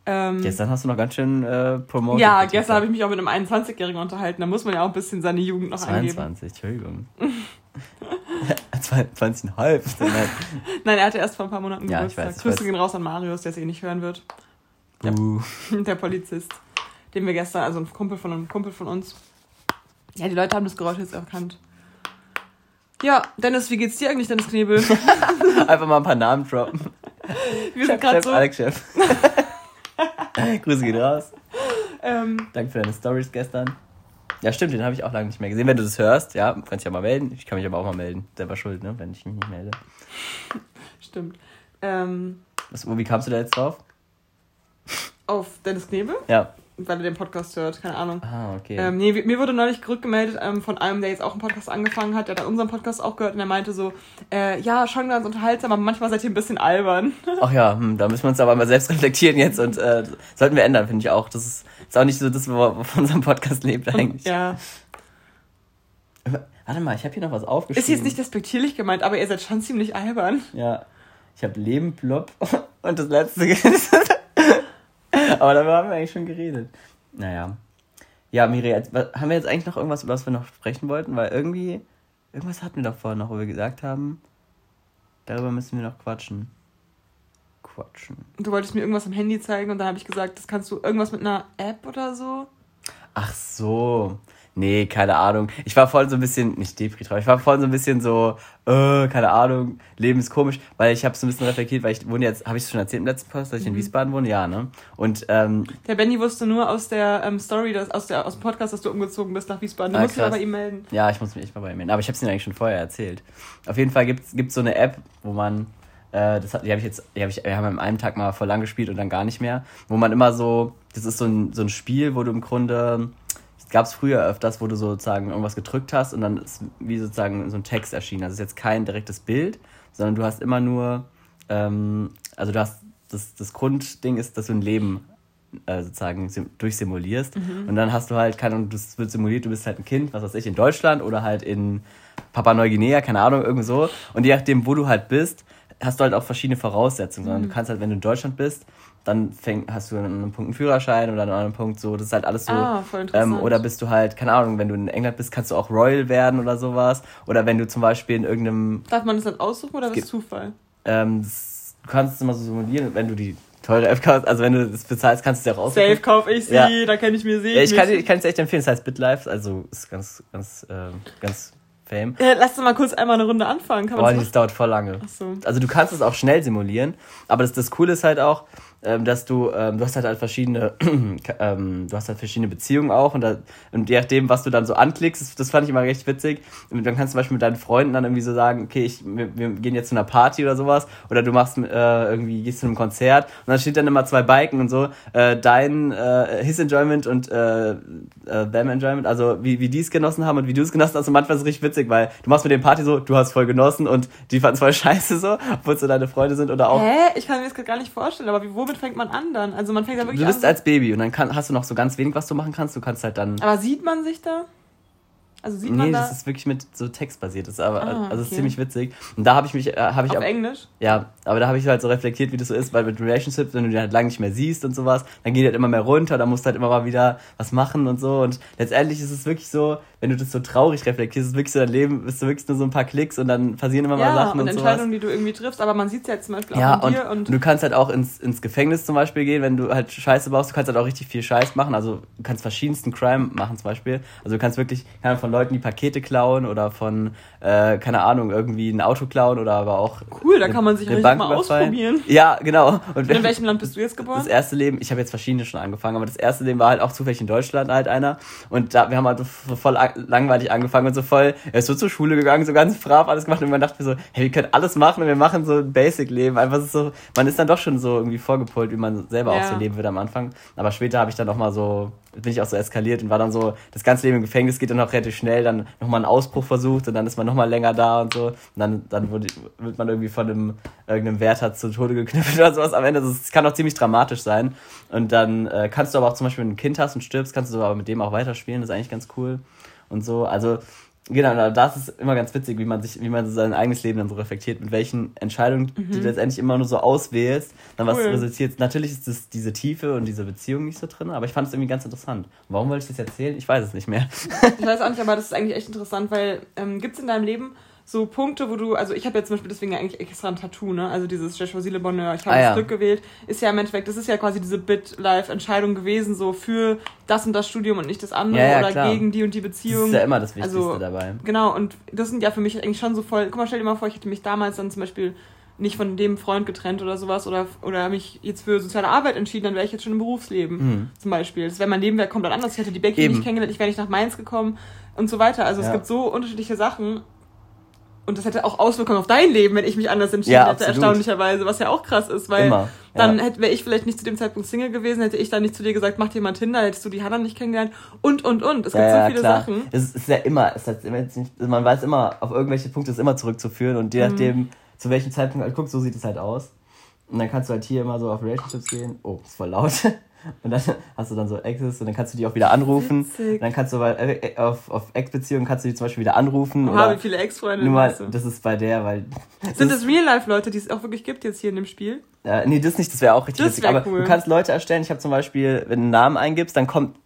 Ähm, Gestern hast du noch ganz schön äh, promoted. ja, gestern habe ich mich auch mit einem 21-Jährigen unterhalten. Da muss man ja auch ein bisschen seine Jugend noch angeben. 22, Entschuldigung. 20,5. Nein. Er hatte erst vor ein paar Monaten Ja, ich Geburtstag. weiß, ich Grüße weiß. gehen raus an Marius, der es eh nicht hören wird. Uh. Der Polizist, den wir gestern, also ein Kumpel von einem Kumpel von uns. Ja, die Leute haben das Geräusch jetzt erkannt. Ja, Dennis, wie geht's dir eigentlich, Dennis Knebel? Einfach mal ein paar Namen droppen. Wir sind gerade so. Alex Chef. Grüße gehen raus. Ähm, Danke für deine Stories gestern. Ja, stimmt, den habe ich auch lange nicht mehr gesehen. Wenn du das hörst, ja, kannst dich ja mal melden. Ich kann mich aber auch mal melden. Selber schuld, ne, wenn ich mich nicht melde. stimmt. Ähm, Was, wie kamst du da jetzt drauf? auf Dennis Knebel, Ja. Weil er den Podcast hört, keine Ahnung. Ah, okay. Ähm, nee, mir wurde neulich rückgemeldet ähm, von einem, der jetzt auch einen Podcast angefangen hat, der hat unseren Podcast auch gehört und der meinte so, äh, ja, schon ganz unterhaltsam, aber manchmal seid ihr ein bisschen albern. Ach ja, hm, da müssen wir uns aber mal selbst reflektieren jetzt und äh, sollten wir ändern, finde ich auch. Das ist, ist auch nicht so das, wo von unserem Podcast lebt eigentlich. ja. Warte mal, ich habe hier noch was aufgeschrieben. Ist jetzt nicht despektierlich gemeint, aber ihr seid schon ziemlich albern. Ja. Ich habe Leben, Plop und das letzte. Aber darüber haben wir eigentlich schon geredet. Naja. Ja, Miri, haben wir jetzt eigentlich noch irgendwas, über was wir noch sprechen wollten? Weil irgendwie, irgendwas hatten wir doch vorhin noch, wo wir gesagt haben, darüber müssen wir noch quatschen. Quatschen. Du wolltest mir irgendwas am Handy zeigen und dann habe ich gesagt, das kannst du irgendwas mit einer App oder so. Ach so. Nee, keine Ahnung. Ich war voll so ein bisschen, nicht Depri drauf, ich war voll so ein bisschen so, äh, keine Ahnung, Leben ist komisch, weil ich habe so ein bisschen reflektiert, weil ich wohne jetzt, habe ich es schon erzählt im letzten Post, dass ich in Wiesbaden wohne? Ja, ne? Und ähm, Der Benny wusste nur aus der ähm, Story, dass, aus, der, aus dem Podcast, dass du umgezogen bist nach Wiesbaden. Du Ah, musst dich krass. bei ihm melden. Ja, ich muss mich echt mal bei ihm melden. Aber ich habe es Ihnen eigentlich schon vorher erzählt. Auf jeden Fall gibt es so eine App, wo man, äh, das hat, die habe ich jetzt, die hab ich, wir haben an einem Tag mal voll lang gespielt und dann gar nicht mehr, wo man immer so, das ist so ein, so ein Spiel, wo du im Grunde, gab es früher öfters, wo du sozusagen irgendwas gedrückt hast und dann ist wie sozusagen so ein Text erschienen. Also es ist jetzt kein direktes Bild, sondern du hast immer nur, ähm, also du hast, das, das Grundding ist, dass du ein Leben äh, sozusagen sim durchsimulierst. Und dann hast du halt, keine Ahnung, das wird simuliert, du bist halt ein Kind, was weiß ich, in Deutschland oder halt in Papua Neuguinea, keine Ahnung, irgend so. Und je nachdem, wo du halt bist, hast du halt auch verschiedene Voraussetzungen. Sondern du kannst halt, wenn du in Deutschland bist, dann fäng, hast du an einem Punkt einen Führerschein oder an einem anderen Punkt so, das ist halt alles so. Ah, voll interessant. ähm, oder bist du halt, keine Ahnung, wenn du in England bist, kannst du auch Royal werden oder sowas. Oder wenn du zum Beispiel in irgendeinem Darf man das dann aussuchen oder ist gibt- es Zufall? ähm, das, du kannst es immer so simulieren, wenn du die teure App kaufst, also wenn du das bezahlst, kannst du es ja auch aussuchen. Safe kaufe ich sie, Ja. da kenne ich mir sie. Ja, ich kann, ich kann es echt empfehlen, es heißt BitLife, also ist ganz, ganz, ähm, ganz fame. äh, lass doch mal kurz einmal eine Runde anfangen. Kann Boah, das das dauert voll lange. Ach so. Also du kannst es auch schnell simulieren, aber das, das Coole ist halt auch, ähm, dass du, ähm, du hast halt, halt verschiedene, ähm, du hast halt verschiedene Beziehungen auch und, da, und je nachdem, was du dann so anklickst, das, das fand ich immer recht witzig. Und dann kannst du zum Beispiel mit deinen Freunden dann irgendwie so sagen, okay, ich, wir, wir gehen jetzt zu einer Party oder sowas oder du machst äh, irgendwie, gehst zu einem Konzert und dann steht dann immer zwei Biken und so, äh, dein, äh, his Enjoyment und äh, äh, them Enjoyment, also wie, wie die es genossen haben und wie du es genossen hast und manchmal ist es richtig witzig, weil du machst mit dem Party so, du hast voll genossen und die fanden es voll scheiße so, obwohl es so deine Freunde sind oder auch. Hä? Ich kann mir das gar nicht vorstellen, aber wie, womit fängt man an dann? Also man fängt dann wirklich Du bist an. als Baby und dann kann, hast du noch so ganz wenig, was du machen kannst. Du kannst halt dann. Aber sieht man sich da? Also sieht nee, man da das ist wirklich mit so Text basiert. Das ist aber, Ah, also es ist okay. ziemlich witzig. Und da habe ich mich, äh, habe ich auf auch, Englisch? ja, aber da habe ich halt so reflektiert, wie das so ist, weil mit Relationships, wenn du die halt lange nicht mehr siehst und sowas, dann geht halt immer mehr runter, dann musst du halt immer mal wieder was machen und so. Und letztendlich ist es wirklich so, wenn du das so traurig reflektierst, ist wirklich so dein Leben, bist du wirklich nur so ein paar Klicks und dann passieren immer mal Ja, Sachen und und, sowas. Entscheidungen, die du irgendwie triffst, aber man sieht es ja jetzt zum Beispiel Ja, auch und, dir und, und du kannst halt auch ins, ins Gefängnis zum Beispiel gehen, wenn du halt Scheiße baust. Du kannst halt auch richtig viel Scheiß machen. Also du kannst verschiedensten Crime machen zum Beispiel. Also du kannst wirklich keine Ahnung, von Leuten die Pakete klauen oder von, äh, keine Ahnung, irgendwie ein Auto klauen oder aber auch. Cool, da kann man sich richtig Bank mal überfallen. ausprobieren. Ja, genau. Und Und in welchem Land bist du jetzt geboren? das erste Leben, ich habe jetzt verschiedene schon angefangen, aber das erste Leben war halt auch zufällig in Deutschland halt einer. Und da, wir haben halt so voll a- langweilig angefangen und so voll, er ist so zur Schule gegangen, so ganz brav alles gemacht und man dachte mir so, hey, wir können alles machen und wir machen so ein Basic-Leben. Einfach so, man ist dann doch schon so irgendwie vorgepolt, wie man selber auch Ja. so leben würde am Anfang. Aber später habe ich dann noch mal so, bin ich auch so eskaliert und war dann so, das ganze Leben im Gefängnis geht dann auch relativ schnell, dann nochmal einen Ausbruch versucht und dann ist man nochmal länger da und so. Und dann, dann wurde, wird man irgendwie von einem, irgendeinem Wärter zu Tode geknüppelt oder sowas am Ende. Das kann auch ziemlich dramatisch sein. Und dann äh, kannst du aber auch zum Beispiel, wenn du ein Kind hast und stirbst, kannst du aber mit dem auch weiterspielen. Das ist eigentlich ganz cool. Und so, also Genau, das ist immer ganz witzig, wie man sich, wie man so sein eigenes Leben dann so reflektiert, mit welchen Entscheidungen die du letztendlich immer nur so auswählst, dann was Mhm. Cool. resultiert. Natürlich ist das, diese Tiefe und diese Beziehung nicht so drin, aber ich fand es irgendwie ganz interessant. Warum wollte ich das erzählen? Ich weiß es nicht mehr. Ich weiß auch nicht, aber das ist eigentlich echt interessant, weil ähm, gibt es in deinem Leben so Punkte, wo du, also ich habe jetzt zum Beispiel deswegen eigentlich extra ein Tattoo, ne? Also dieses Je choisis le bonheur, ich habe Ah, das ja. Glück gewählt, ist ja im Endeffekt, das ist ja quasi diese Bit-Life-Entscheidung gewesen, so für das und das Studium und nicht das andere Ja, ja, oder klar. gegen die und die Das Beziehung. ist ja immer das Wichtigste Also, dabei. Genau, und das sind ja für mich eigentlich schon so voll. Guck mal, stell dir mal vor, ich hätte mich damals dann zum Beispiel nicht von dem Freund getrennt oder sowas oder, oder mich jetzt für soziale Arbeit entschieden, dann wäre ich jetzt schon im Berufsleben Mhm. zum Beispiel. Das wäre mein Leben wäre komplett anders. Ich hätte die Becky Eben. nicht kennengelernt, ich wäre nicht nach Mainz gekommen und so weiter. Also Ja. es gibt so unterschiedliche Sachen. Und das hätte auch Auswirkungen auf dein Leben, wenn ich mich anders entschieden Ja, hätte, erstaunlicherweise, was ja auch krass ist, weil Immer. dann ja. hätte wäre ich vielleicht nicht zu dem Zeitpunkt Single gewesen, hätte ich dann nicht zu dir gesagt, mach dir mal Tinder, hättest du die Hannah nicht kennengelernt und und und. Es gibt ja, so viele klar. Sachen. Es ist ja immer, es ist immer jetzt nicht, man weiß immer, auf irgendwelche Punkte ist immer zurückzuführen und Mhm. je nachdem, zu welchem Zeitpunkt, halt, guck, so sieht es halt aus. Und dann kannst du halt hier immer so auf Relationships gehen. Oh, ist voll laut. Und dann hast du dann so Exes und dann kannst du die auch wieder anrufen. Witzig. Dann kannst du bei, äh, auf, auf Ex-Beziehungen kannst du die zum Beispiel wieder anrufen. Oha, oder wie viele Ex-Freunde hast du? das ist bei der, weil. Sind das es Real-Life-Leute, die es auch wirklich gibt jetzt hier in dem Spiel? äh, nee, das nicht, das wäre auch richtig Das witzig. wär Aber cool. du kannst Leute erstellen. Ich habe zum Beispiel, wenn du einen Namen eingibst, dann kommt,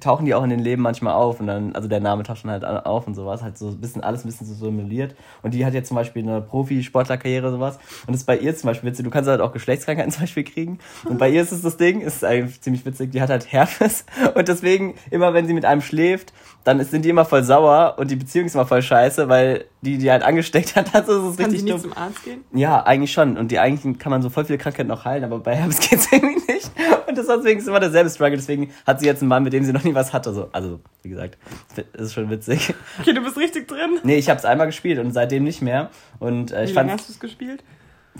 tauchen die auch in den Leben manchmal auf und dann, also der Name taucht dann halt auf und sowas, halt so ein bisschen, alles ein bisschen so simuliert. Und die hat jetzt zum Beispiel eine Profi-Sportlerkarriere sowas. Und das ist bei ihr zum Beispiel witzig. Du kannst halt auch Geschlechtskrankheiten zum Beispiel kriegen. Und bei ihr ist es das Ding, ist eigentlich ziemlich witzig, die hat halt Herpes. Und deswegen, immer wenn sie mit einem schläft, dann sind die immer voll sauer und die Beziehung ist immer voll scheiße, weil die, die halt angesteckt hat, also ist es Kann richtig dumm. zum Arzt gehen? Ja, eigentlich schon. Und die eigentlich kann man so voll viele Krankheiten noch heilen, aber bei Herpes geht's irgendwie nicht. Und das deswegen ist immer derselbe Struggle. Deswegen hat sie jetzt einen Mann, mit dem sie noch nie was hatte. So, also, wie gesagt, das ist schon witzig. Okay, du bist richtig drin. Nee, ich habe es einmal gespielt und seitdem nicht mehr. Und äh, Wie ich lange fand hast du es gespielt?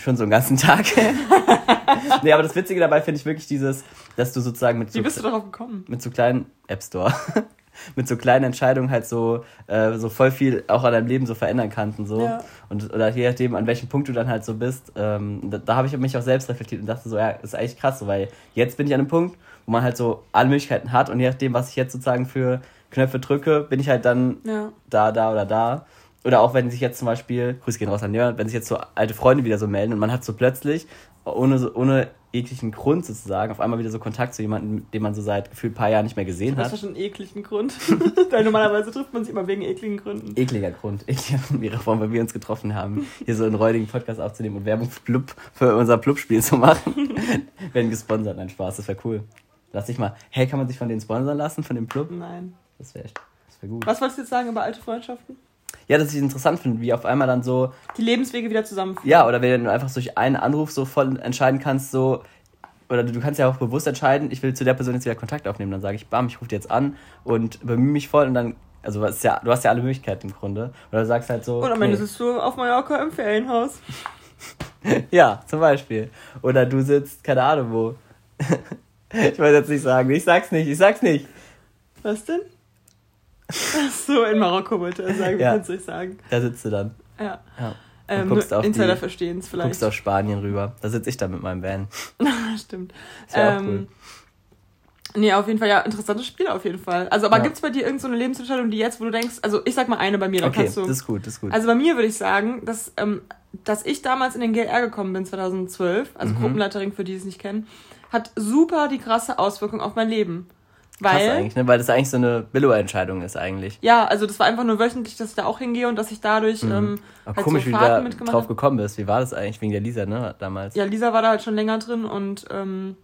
schon so einen ganzen Tag. nee, aber das Witzige dabei finde ich wirklich dieses, dass du sozusagen mit so, Wie bist du darauf gekommen? mit so kleinen App Store. mit so kleinen Entscheidungen halt so, äh, so voll viel auch an deinem Leben so verändern kannst und so. Ja. Und oder je nachdem, an welchem Punkt du dann halt so bist, ähm, da, da habe ich mich auch selbst reflektiert und dachte so, ja, ist eigentlich krass, so, weil jetzt bin ich an einem Punkt, wo man halt so alle Möglichkeiten hat und je nachdem, was ich jetzt sozusagen für Knöpfe drücke, bin ich halt dann Ja. da, da oder da. Oder auch wenn sich jetzt zum Beispiel, Grüße gehen raus an Leon, wenn sich jetzt so alte Freunde wieder so melden und man hat so plötzlich, ohne, ohne jeglichen Grund sozusagen, auf einmal wieder so Kontakt zu jemandem, den man so seit gefühlt ein paar Jahren nicht mehr gesehen Das hat. war schon einen ekligen Grund. Weil normalerweise trifft man sich immer wegen ekligen Gründen. Ekliger Grund, ekliger Grund, ihre Form, weil wir uns getroffen haben, hier so einen räudigen Podcast aufzunehmen und Werbung für, Blub, für unser Blub-Spiel zu machen. Werden gesponsert, nein, Spaß, das wäre cool. Lass dich mal, hey, kann man sich von denen sponsern lassen, von dem Blub? Nein. Das wäre das wär gut. Was wolltest du jetzt sagen über alte Freundschaften? Ja, dass ich es interessant finde, wie auf einmal dann so, Die Lebenswege wieder zusammenführen. Ja, oder wenn du einfach durch einen Anruf so voll entscheiden kannst, so, oder du kannst ja auch bewusst entscheiden, ich will zu der Person jetzt wieder Kontakt aufnehmen. Dann sage ich, bam, ich rufe dir jetzt an und bemühe mich voll und dann, also ja, du hast ja alle Möglichkeiten im Grunde. Oder du sagst halt so. Und am Ende sitzt du auf Mallorca im Ferienhaus. ja, zum Beispiel. Oder du sitzt, keine Ahnung wo. ich weiß jetzt nicht sagen. Ich sag's nicht, ich sag's nicht. Was denn? Ach so, in Marokko wollte er sagen, ja. kannst du sagen. Da sitzt du dann. Ja. ja. Ähm, guckst auf Insider verstehen es vielleicht. Guckst auf Spanien rüber. Da sitze ich dann mit meinem Van. Stimmt. Das ähm, auch cool. Nee, auf jeden Fall, ja, interessantes Spiel auf jeden Fall. Also, aber ja. gibt es bei dir irgendeine so Lebensentscheidung, die jetzt, wo du denkst, also ich sag mal eine bei mir, dann okay, kannst du. Das ist gut, das ist gut. Also bei mir würde ich sagen, dass, ähm, dass ich damals in den GLR gekommen bin, 2012, also mhm. Gruppenleiterin, für die es nicht kennen, hat super die krasse Auswirkung auf mein Leben. Weil, Krass eigentlich, ne? Weil das eigentlich so eine Billo-Entscheidung ist eigentlich. Ja, also das war einfach nur wöchentlich, dass ich da auch hingehe und dass ich dadurch mhm. ähm, halt komisch, so wie du da drauf gekommen bist. Wie war das eigentlich wegen der Lisa, ne, damals? Ja, Lisa war da halt schon länger drin und ähm,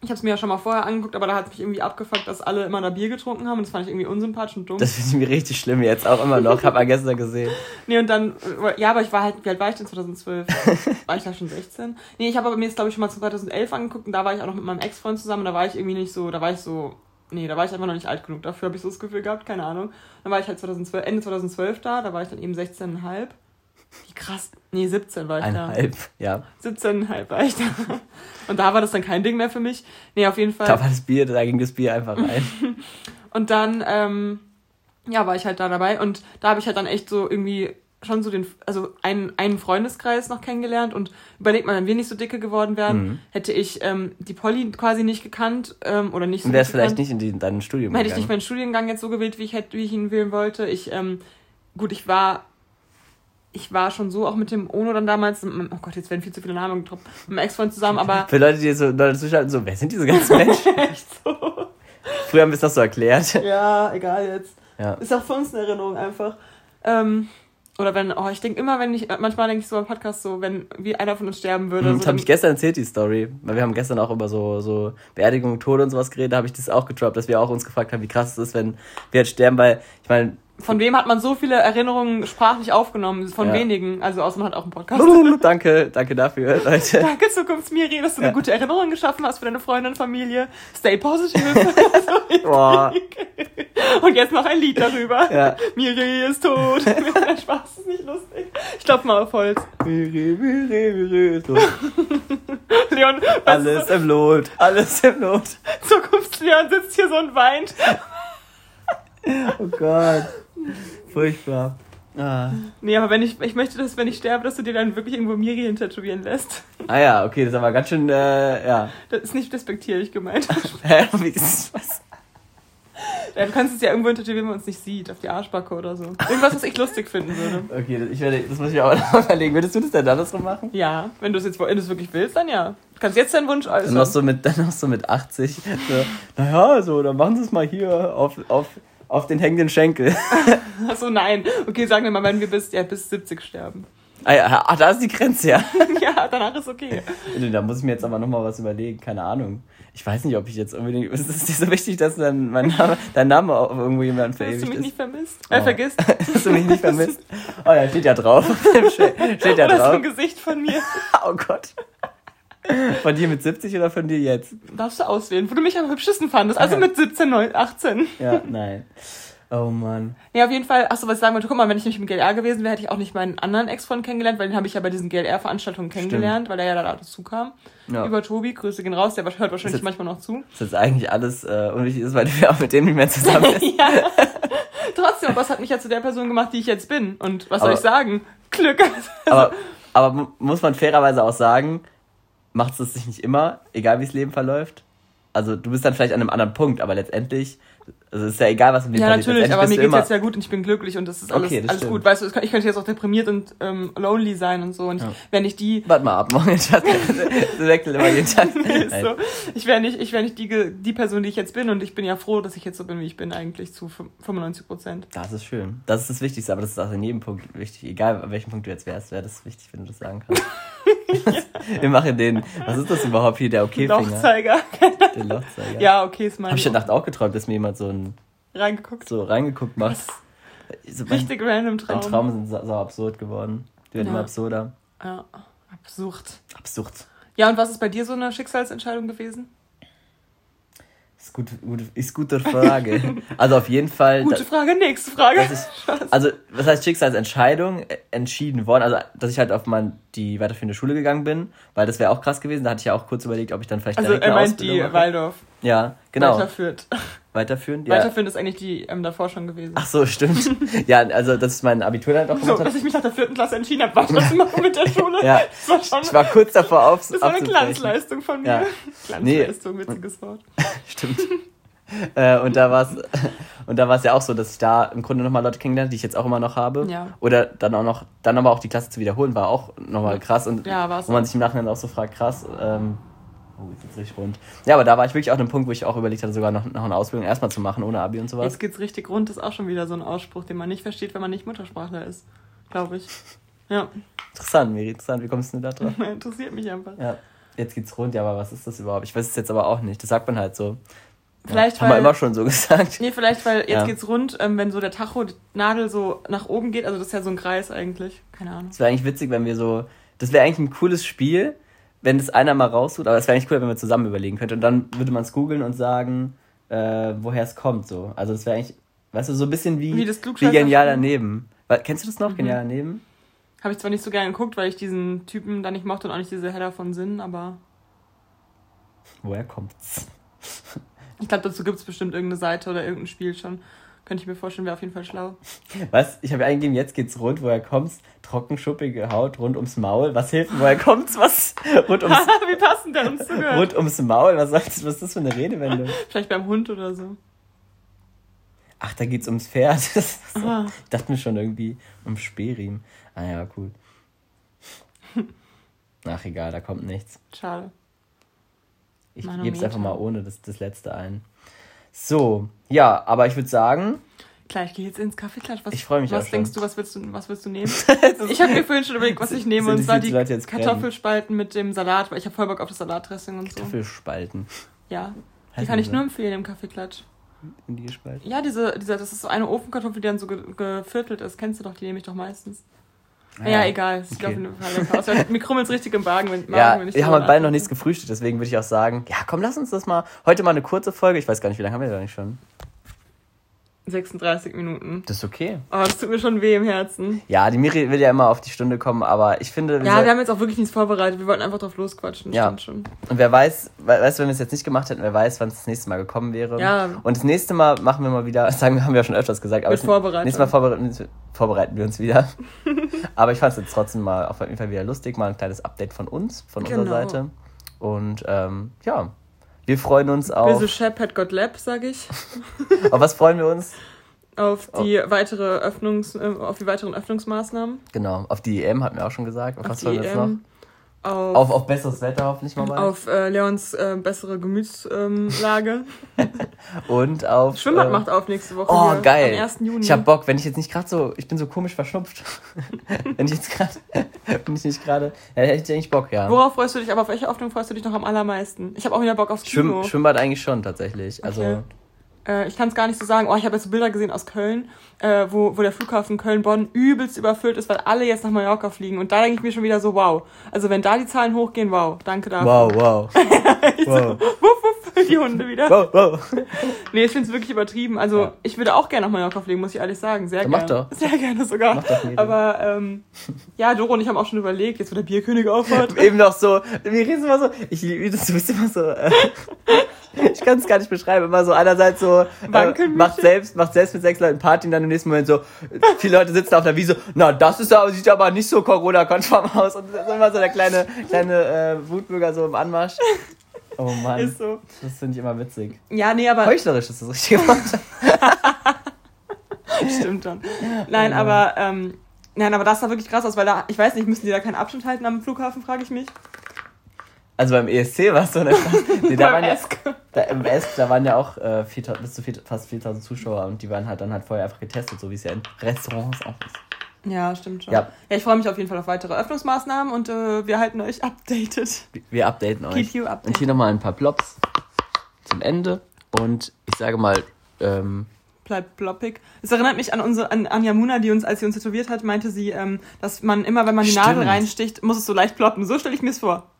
ich habe es mir ja schon mal vorher angeguckt, aber da hat mich irgendwie abgefuckt, dass alle immer da Bier getrunken haben und das fand ich irgendwie unsympathisch und dumm. Das finde ich mir richtig schlimm jetzt auch immer noch. Hab mal gestern gesehen. Nee, und dann, äh, ja, aber ich war halt, wie alt war ich denn 2012? war ich da schon 16? Nee, ich habe aber mir jetzt glaube ich schon mal 2011 angeguckt und da war ich auch noch mit meinem Ex-Freund zusammen, da war ich irgendwie nicht so, da war ich so Nee, da war ich einfach noch nicht alt genug. Dafür habe ich so das Gefühl gehabt, keine Ahnung. Dann war ich halt 2012, Ende 2012 da, da war ich dann eben 16,5. Wie krass. Nee, 17 war ich Einhalb, da. Halb, ja. 17,5 war ich da. Und da war das dann kein Ding mehr für mich. Nee, auf jeden Fall. Da war das Bier, da ging das Bier einfach rein. und dann, ähm, ja, war ich halt da dabei. Und da habe ich halt dann echt so irgendwie schon so den, also einen, einen Freundeskreis noch kennengelernt und überlegt man, wenn wir nicht so dicke geworden wären, mhm. hätte ich ähm, die Polly quasi nicht gekannt ähm, oder nicht so. Und wärst vielleicht nicht in die, deinen Studium Hätte ich nicht meinen Studiengang jetzt so gewählt, wie ich, hätte, wie ich ihn wählen wollte. Ich, ähm, gut, ich war ich war schon so auch mit dem Ono dann damals, oh Gott, jetzt werden viel zu viele Namen getroppt, mit meinem Ex-Freund zusammen, aber. Für Leute, die so Leute zuschalten, so, wer sind diese ganzen Menschen? Echt so. Früher haben wir es das so erklärt. Ja, egal jetzt. Ja. Ist auch für uns eine Erinnerung einfach. Ähm, oder wenn, oh, ich denke immer, wenn ich, manchmal denke ich so beim Podcast so, wenn wie einer von uns sterben würde. Mhm, so, habe ich gestern erzählt, die Story. Weil wir haben gestern auch über so, so Beerdigung, Tode und sowas geredet, da habe ich das auch getroppt, dass wir auch uns gefragt haben, wie krass es ist, wenn wir jetzt sterben, weil, ich meine, von wem hat man so viele Erinnerungen sprachlich aufgenommen? Von ja. wenigen. Also außer man hat auch einen Podcast. danke, danke dafür, Leute. Danke, Zukunftsmiri, dass du ja. eine gute Erinnerung geschaffen hast für deine Freunde und Familie. Stay positive. Boah. Und jetzt noch ein Lied darüber. Ja. Miri ist tot. Spaß, ist nicht lustig. Ich klopf mal auf Holz. Miri, Miri, Miri ist tot. Leon, alles im Lot, alles im Lot. Zukunftsleon sitzt hier so und weint. Oh Gott. Furchtbar. Ah. Nee, aber wenn ich, ich möchte, dass wenn ich sterbe, dass du dir dann wirklich irgendwo Miri tätowieren lässt. Ah ja, okay, das ist aber ganz schön, äh, ja. Das ist nicht despektierlich gemeint. Hä? Wie ist was? Ja, du kannst es ja irgendwo tätowieren, wenn man uns nicht sieht, auf die Arschbacke oder so. Irgendwas, was ich lustig finden würde. Okay, ich werde, das muss ich aber noch überlegen. Würdest du das denn andersrum machen? Ja, wenn du es jetzt wenn wirklich willst, dann ja. Du kannst jetzt deinen Wunsch äußern. Dann noch so mit, dann noch so mit 80. So, naja, so, dann machen sie es mal hier auf, auf auf den hängenden Schenkel. Achso, nein. Okay, sagen wir mal, wenn wir bis, ja, bis 70 sterben. Ah, ja, ah, da ist die Grenze, ja. ja, danach ist okay. Da muss ich mir jetzt aber nochmal was überlegen, keine Ahnung. Ich weiß nicht, ob ich jetzt unbedingt. Ist es dir so wichtig, dass dein, mein Name, dein Name auf irgendwo jemanden verewigt ist? Hast du mich nicht vermisst? Oh. Äh, vergisst? Hast du mich nicht vermisst? Oh ja, steht ja drauf. steht ja drauf. Das ist ein Gesicht von mir. oh Gott. Von dir mit 70 oder von dir jetzt? Darfst du auswählen, wo du mich am hübschesten fandest. Also mit 17, 19, 18. Ja, nein. Oh Mann. Ja, auf jeden Fall, achso, was ich sagen wollte, guck mal, wenn ich nicht im GLR gewesen wäre, hätte ich auch nicht meinen anderen Ex-Freund kennengelernt, weil den habe ich ja bei diesen GLR-Veranstaltungen kennengelernt, Stimmt. weil er ja da dazu kam. Ja. Über Tobi, Grüße gehen raus, der hört wahrscheinlich jetzt, manchmal noch zu. Das ist eigentlich alles äh, unwichtig ist, weil wir auch mit dem nicht mehr zusammen sind. ja. Trotzdem, was hat mich ja zu der Person gemacht, die ich jetzt bin? Und was aber, soll ich sagen? Glück. aber, aber muss man fairerweise auch sagen, macht es sich nicht immer, egal wie das Leben verläuft. Also du bist dann vielleicht an einem anderen Punkt, aber letztendlich also ist ja egal, was im Leben ja, passiert. Ja, natürlich, aber mir geht's jetzt ja gut und ich bin glücklich und das ist alles, okay, das alles gut. Weißt du, ich könnte jetzt auch deprimiert und ähm, lonely sein und so. Und ja. wenn ich die. Warte mal ab, morgen wechselt immer jeden Tag. so. Ich wäre nicht, ich wär nicht die, die Person, die ich jetzt bin und ich bin ja froh, dass ich jetzt so bin, wie ich bin, eigentlich zu 95 Prozent. Das ist schön. Das ist das Wichtigste, aber das ist auch in jedem Punkt wichtig. Egal, an welchem Punkt du jetzt wärst, wäre das wichtig, wenn du das sagen kannst. Wir machen den, was ist das überhaupt hier, der Okay-Finger? Lochzeiger. Der Lochzeiger. Ja, okay, ist mein. Hab ich in Nacht auch geträumt, dass mir jemand so ein reingeguckt. So reingeguckt macht. So Richtig mein, random Traum. Mein Traum sind so, so absurd geworden. Die werden ja. immer absurder. Ja, absurd. Absurd. Ja, und was ist bei dir so eine Schicksalsentscheidung gewesen? Ist, gut, gut, ist gute Frage. also auf jeden Fall. Gute Frage, nächste Frage. Ich, also, was heißt Schicksalsentscheidung? Äh, entschieden worden. Also, dass ich halt auf mein, die weiterführende Schule gegangen bin, weil das wäre auch krass gewesen. Da hatte ich ja auch kurz überlegt, ob ich dann vielleicht. Also, er meint die mache. Waldorf. Ja, genau. Weiterführt. Weiterführend, ja. Weiterführend ist eigentlich die ähm, davor schon gewesen. Ach so, stimmt. ja, also das ist mein Abitur dann auch so, Dass ich mich nach der vierten Klasse entschieden habe, was zu machen mit der Schule. ja. War schon, ich war kurz davor auf. Das war eine Glanzleistung von mir. Ja. Glanzleistung, nee. witziges Wort. stimmt. äh, und da war es und da war es ja auch so, dass ich da im Grunde nochmal Leute kennengelernt, die ich jetzt auch immer noch habe. Ja. Oder dann auch noch, dann aber auch die Klasse zu wiederholen, war auch nochmal krass. Und ja, wo man sich im Nachhinein auch so fragt, krass, ähm, Oh, jetzt richtig rund. Ja, aber da war ich wirklich auch an einem Punkt, wo ich auch überlegt hatte, sogar noch, noch eine Ausbildung erstmal zu machen, ohne Abi und sowas. Jetzt geht's richtig rund, ist auch schon wieder so ein Ausspruch, den man nicht versteht, wenn man nicht Muttersprachler ist. Glaube ich. Ja. Interessant, Miri, interessant. Wie kommst du denn da drauf? Interessiert mich einfach. Ja. Jetzt geht's rund, ja, aber was ist das überhaupt? Ich weiß es jetzt aber auch nicht. Das sagt man halt so. Vielleicht, ja, haben wir immer schon so gesagt. Nee, vielleicht, weil jetzt ja. geht's rund, ähm, wenn so der Tacho-Nadel so nach oben geht. Also das ist ja so ein Kreis eigentlich. Keine Ahnung. Das wäre eigentlich witzig, wenn wir so. Das wäre eigentlich ein cooles Spiel, wenn das einer mal raussucht, aber es wäre eigentlich cool, wenn wir zusammen überlegen könnten. Und dann würde man es googeln und sagen, äh, woher es kommt. So. Also das wäre eigentlich, weißt du, so ein bisschen wie, wie, das wie Genial daneben. Kennst du das noch, mhm. Genial daneben? Habe ich zwar nicht so gerne geguckt, weil ich diesen Typen da nicht mochte und auch nicht diese Header von Sinn, aber. Woher kommt's? ich glaube, dazu gibt es bestimmt irgendeine Seite oder irgendein Spiel schon. Könnte ich mir vorstellen, wäre auf jeden Fall schlau. Was? Ich habe eingegeben, jetzt geht's rund, woher kommt's? Trocken, schuppige Haut rund ums Maul. Was hilft? Woher kommt's? Was? Rund ums, Wie passend der uns zugehört. Rund ums Maul? Was, was ist das für eine Redewendung? Vielleicht beim Hund oder so. Ach, da geht's ums Pferd. So. Ich dachte mir schon irgendwie um Sperriem. Ah ja, cool. Ach, egal, da kommt nichts. Schade. Ich gebe es einfach mal ohne das, das letzte ein. So, ja, aber ich würde sagen. Gleich gehe jetzt ins Kaffeeklatsch. Was, ich freue mich Was denkst du, was willst du, was willst du nehmen? ich habe mir vorhin schon überlegt, was ich nehme. Und zwar die Kartoffelspalten mit dem Salat, weil ich habe voll Bock auf das Salatdressing und so. Kartoffelspalten? Ja. Die kann ich nur empfehlen im Kaffeeklatsch. In die gespalten? Ja, diese, diese, das ist so eine Ofenkartoffel, die dann so geviertelt ist. Kennst du doch, die nehme ich doch meistens. Ah, ja, egal. Sieht okay. jeden Fall lecker aus. Mir krummelt es richtig im Magen, wenn, Magen, ja, wenn ich Wir haben beide noch nichts gefrühstückt, deswegen würde ich auch sagen, ja komm, lass uns das mal. Heute mal eine kurze Folge. Ich weiß gar nicht, wie lange haben wir da nicht schon? 36 Minuten. Das ist okay. Oh, das tut mir schon weh im Herzen. Ja, die Miri will ja immer auf die Stunde kommen, aber ich finde. Ja, wir haben jetzt auch wirklich nichts vorbereitet. Wir wollten einfach drauf losquatschen. ja. schon. Und wer weiß, weißt du, wenn wir es jetzt nicht gemacht hätten, wer weiß, wann es das nächste Mal gekommen wäre. Ja. Und das nächste Mal machen wir mal wieder, sagen wir, haben wir ja schon öfters gesagt, aber. Mit Vorbereitung. Nächstes Mal vorbereiten, vorbereiten wir uns wieder. aber ich fand es jetzt trotzdem mal auf jeden Fall wieder lustig, mal ein kleines Update von uns, von genau. unserer Seite. Und ähm, ja, wir freuen uns auf. Böse Shep hat got lab, sag ich. auf was freuen wir uns? Auf die oh. weitere Öffnungs, äh, auf die weiteren Öffnungsmaßnahmen. Genau, auf die EM hatten wir auch schon gesagt. Auf, auf was die EM, noch? Auf, auf, auf, besseres Wetter hoffentlich mal bald. Auf äh, Leons äh, bessere Gemütslage. Ähm, und auf. Schwimmbad äh, macht auf nächste Woche. Oh, hier, geil. Am 1. Juni. Ich hab Bock, wenn ich jetzt nicht gerade so. Ich bin so komisch verschnupft. wenn ich jetzt gerade. wenn ich nicht gerade. Ja, hätte ich eigentlich Bock, ja. Worauf freust du dich? Aber auf welche Hoffnung freust du dich noch am allermeisten? Ich habe auch wieder Bock aufs Kino. Schwimm, Schwimmbad eigentlich schon, tatsächlich. Also. Okay. Äh, ich kann es gar nicht so sagen. Oh, ich habe jetzt Bilder gesehen aus Köln, äh, wo, wo der Flughafen Köln-Bonn übelst überfüllt ist, weil alle jetzt nach Mallorca fliegen. Und da denke ich mir schon wieder so, wow. Also wenn da die Zahlen hochgehen, wow. Danke dafür. Wow, wow. wow. So, wuff, wuff, die Hunde wieder. Wow, wow. nee, ich finde es wirklich übertrieben. Also ja. ich würde auch gerne nach Mallorca fliegen, muss ich ehrlich sagen. Sehr gerne. Mach doch. Sehr gerne sogar. Mach doch Aber ähm, ja, Doro und ich haben auch schon überlegt, jetzt wo der Bierkönig aufhört. Eben noch so, wir reden immer so, ich liebe das, du bist immer so... Äh, ich kann es gar nicht beschreiben. Immer so einerseits so äh, macht selbst macht selbst mit sechs Leuten Party und dann im nächsten Moment so viele Leute sitzen auf der Wiese. Na, das ist aber sieht aber nicht so Corona-konform aus und das ist immer so der kleine kleine äh, Wutbürger so im Anmarsch. Oh Mann. Ist so. Das finde ich immer witzig. Ja, nee, aber heuchlerisch ist das richtig gemacht. Stimmt schon. Nein, aber ähm, nein, aber das sah wirklich krass aus, weil da ich weiß nicht, müssen die da keinen Abstand halten am Flughafen, frage ich mich. Also beim ESC war es so eine nee, da waren ja, da, Im ESC, da waren ja auch äh, 4, bis zu 4, fast 4000 Zuschauer und die waren halt dann halt vorher einfach getestet, so wie es ja in Restaurants auch ist. Ja, stimmt schon. Ja, ja ich freue mich auf jeden Fall auf weitere Öffnungsmaßnahmen und äh, wir halten euch updated. Wir updaten euch. Keep you updated. Und hier nochmal ein paar Plops zum Ende und ich sage mal, ähm, bleibt ploppig. Es erinnert mich an unsere an, an Yamuna, die uns, als sie uns tätowiert hat, meinte sie, ähm, dass man immer, wenn man die Stimmt. Nadel reinsticht, muss es so leicht ploppen. So stelle ich mir es vor.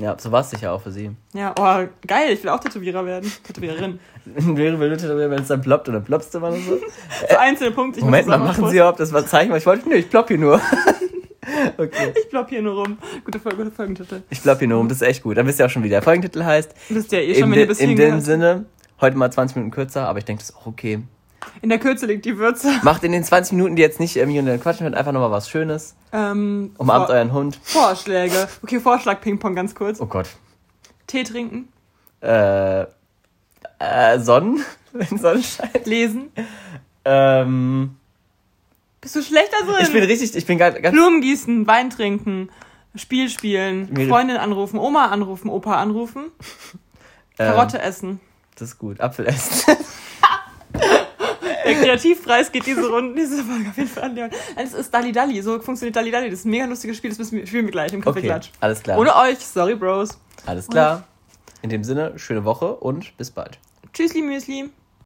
Ja, so war es sicher auch für sie. Ja, oh, geil, ich will auch Tätowierer werden. Tätowiererin. Wäre blöd, wenn es dann ploppt oder ploppst du mal so. so einzelne Punkte. Ich Moment mal, machen Sie überhaupt das mal zeigen? Ich wollte, nö, ich plopp hier nur. okay. Ich plopp hier nur rum. Gute, gute Folgentitel. Ich plopp hier nur rum, das ist echt gut. Dann wisst ihr auch schon, wie der Folgentitel heißt. Wisst ihr eh schon, wenn ihr bis In dem Sinne, heute mal 20 Minuten kürzer, aber ich denke, das ist auch okay. In der Kürze liegt die Würze. Macht in den 20 Minuten, die jetzt nicht irgendwie unter den Quatschen hört, einfach nochmal was Schönes. Ähm, Umarmt euren Hund. Vorschläge. Okay, Vorschlag Ping-Pong ganz kurz. Oh Gott. Tee trinken. Äh, äh Sonnen, wenn Sonnenschein. Lesen. Ähm. Bist du schlechter drin? Ich bin richtig, ich bin ganz. Blumen gießen, Wein trinken, Spiel spielen, Freundin anrufen, Oma anrufen, Opa anrufen. Ähm, Karotte essen. Das ist gut. Apfel essen. Der Kreativpreis geht diese Runde, diese Folge auf jeden Fall an Leon. Es ist Dali Dali, so funktioniert Dali Dali. Das ist ein mega lustiges Spiel, das müssen wir, spielen wir gleich im Kaffeeklatsch. Okay, alles klar. Ohne euch, sorry Bros. Alles klar. In dem Sinne, schöne Woche und bis bald. Tschüssli Müsli.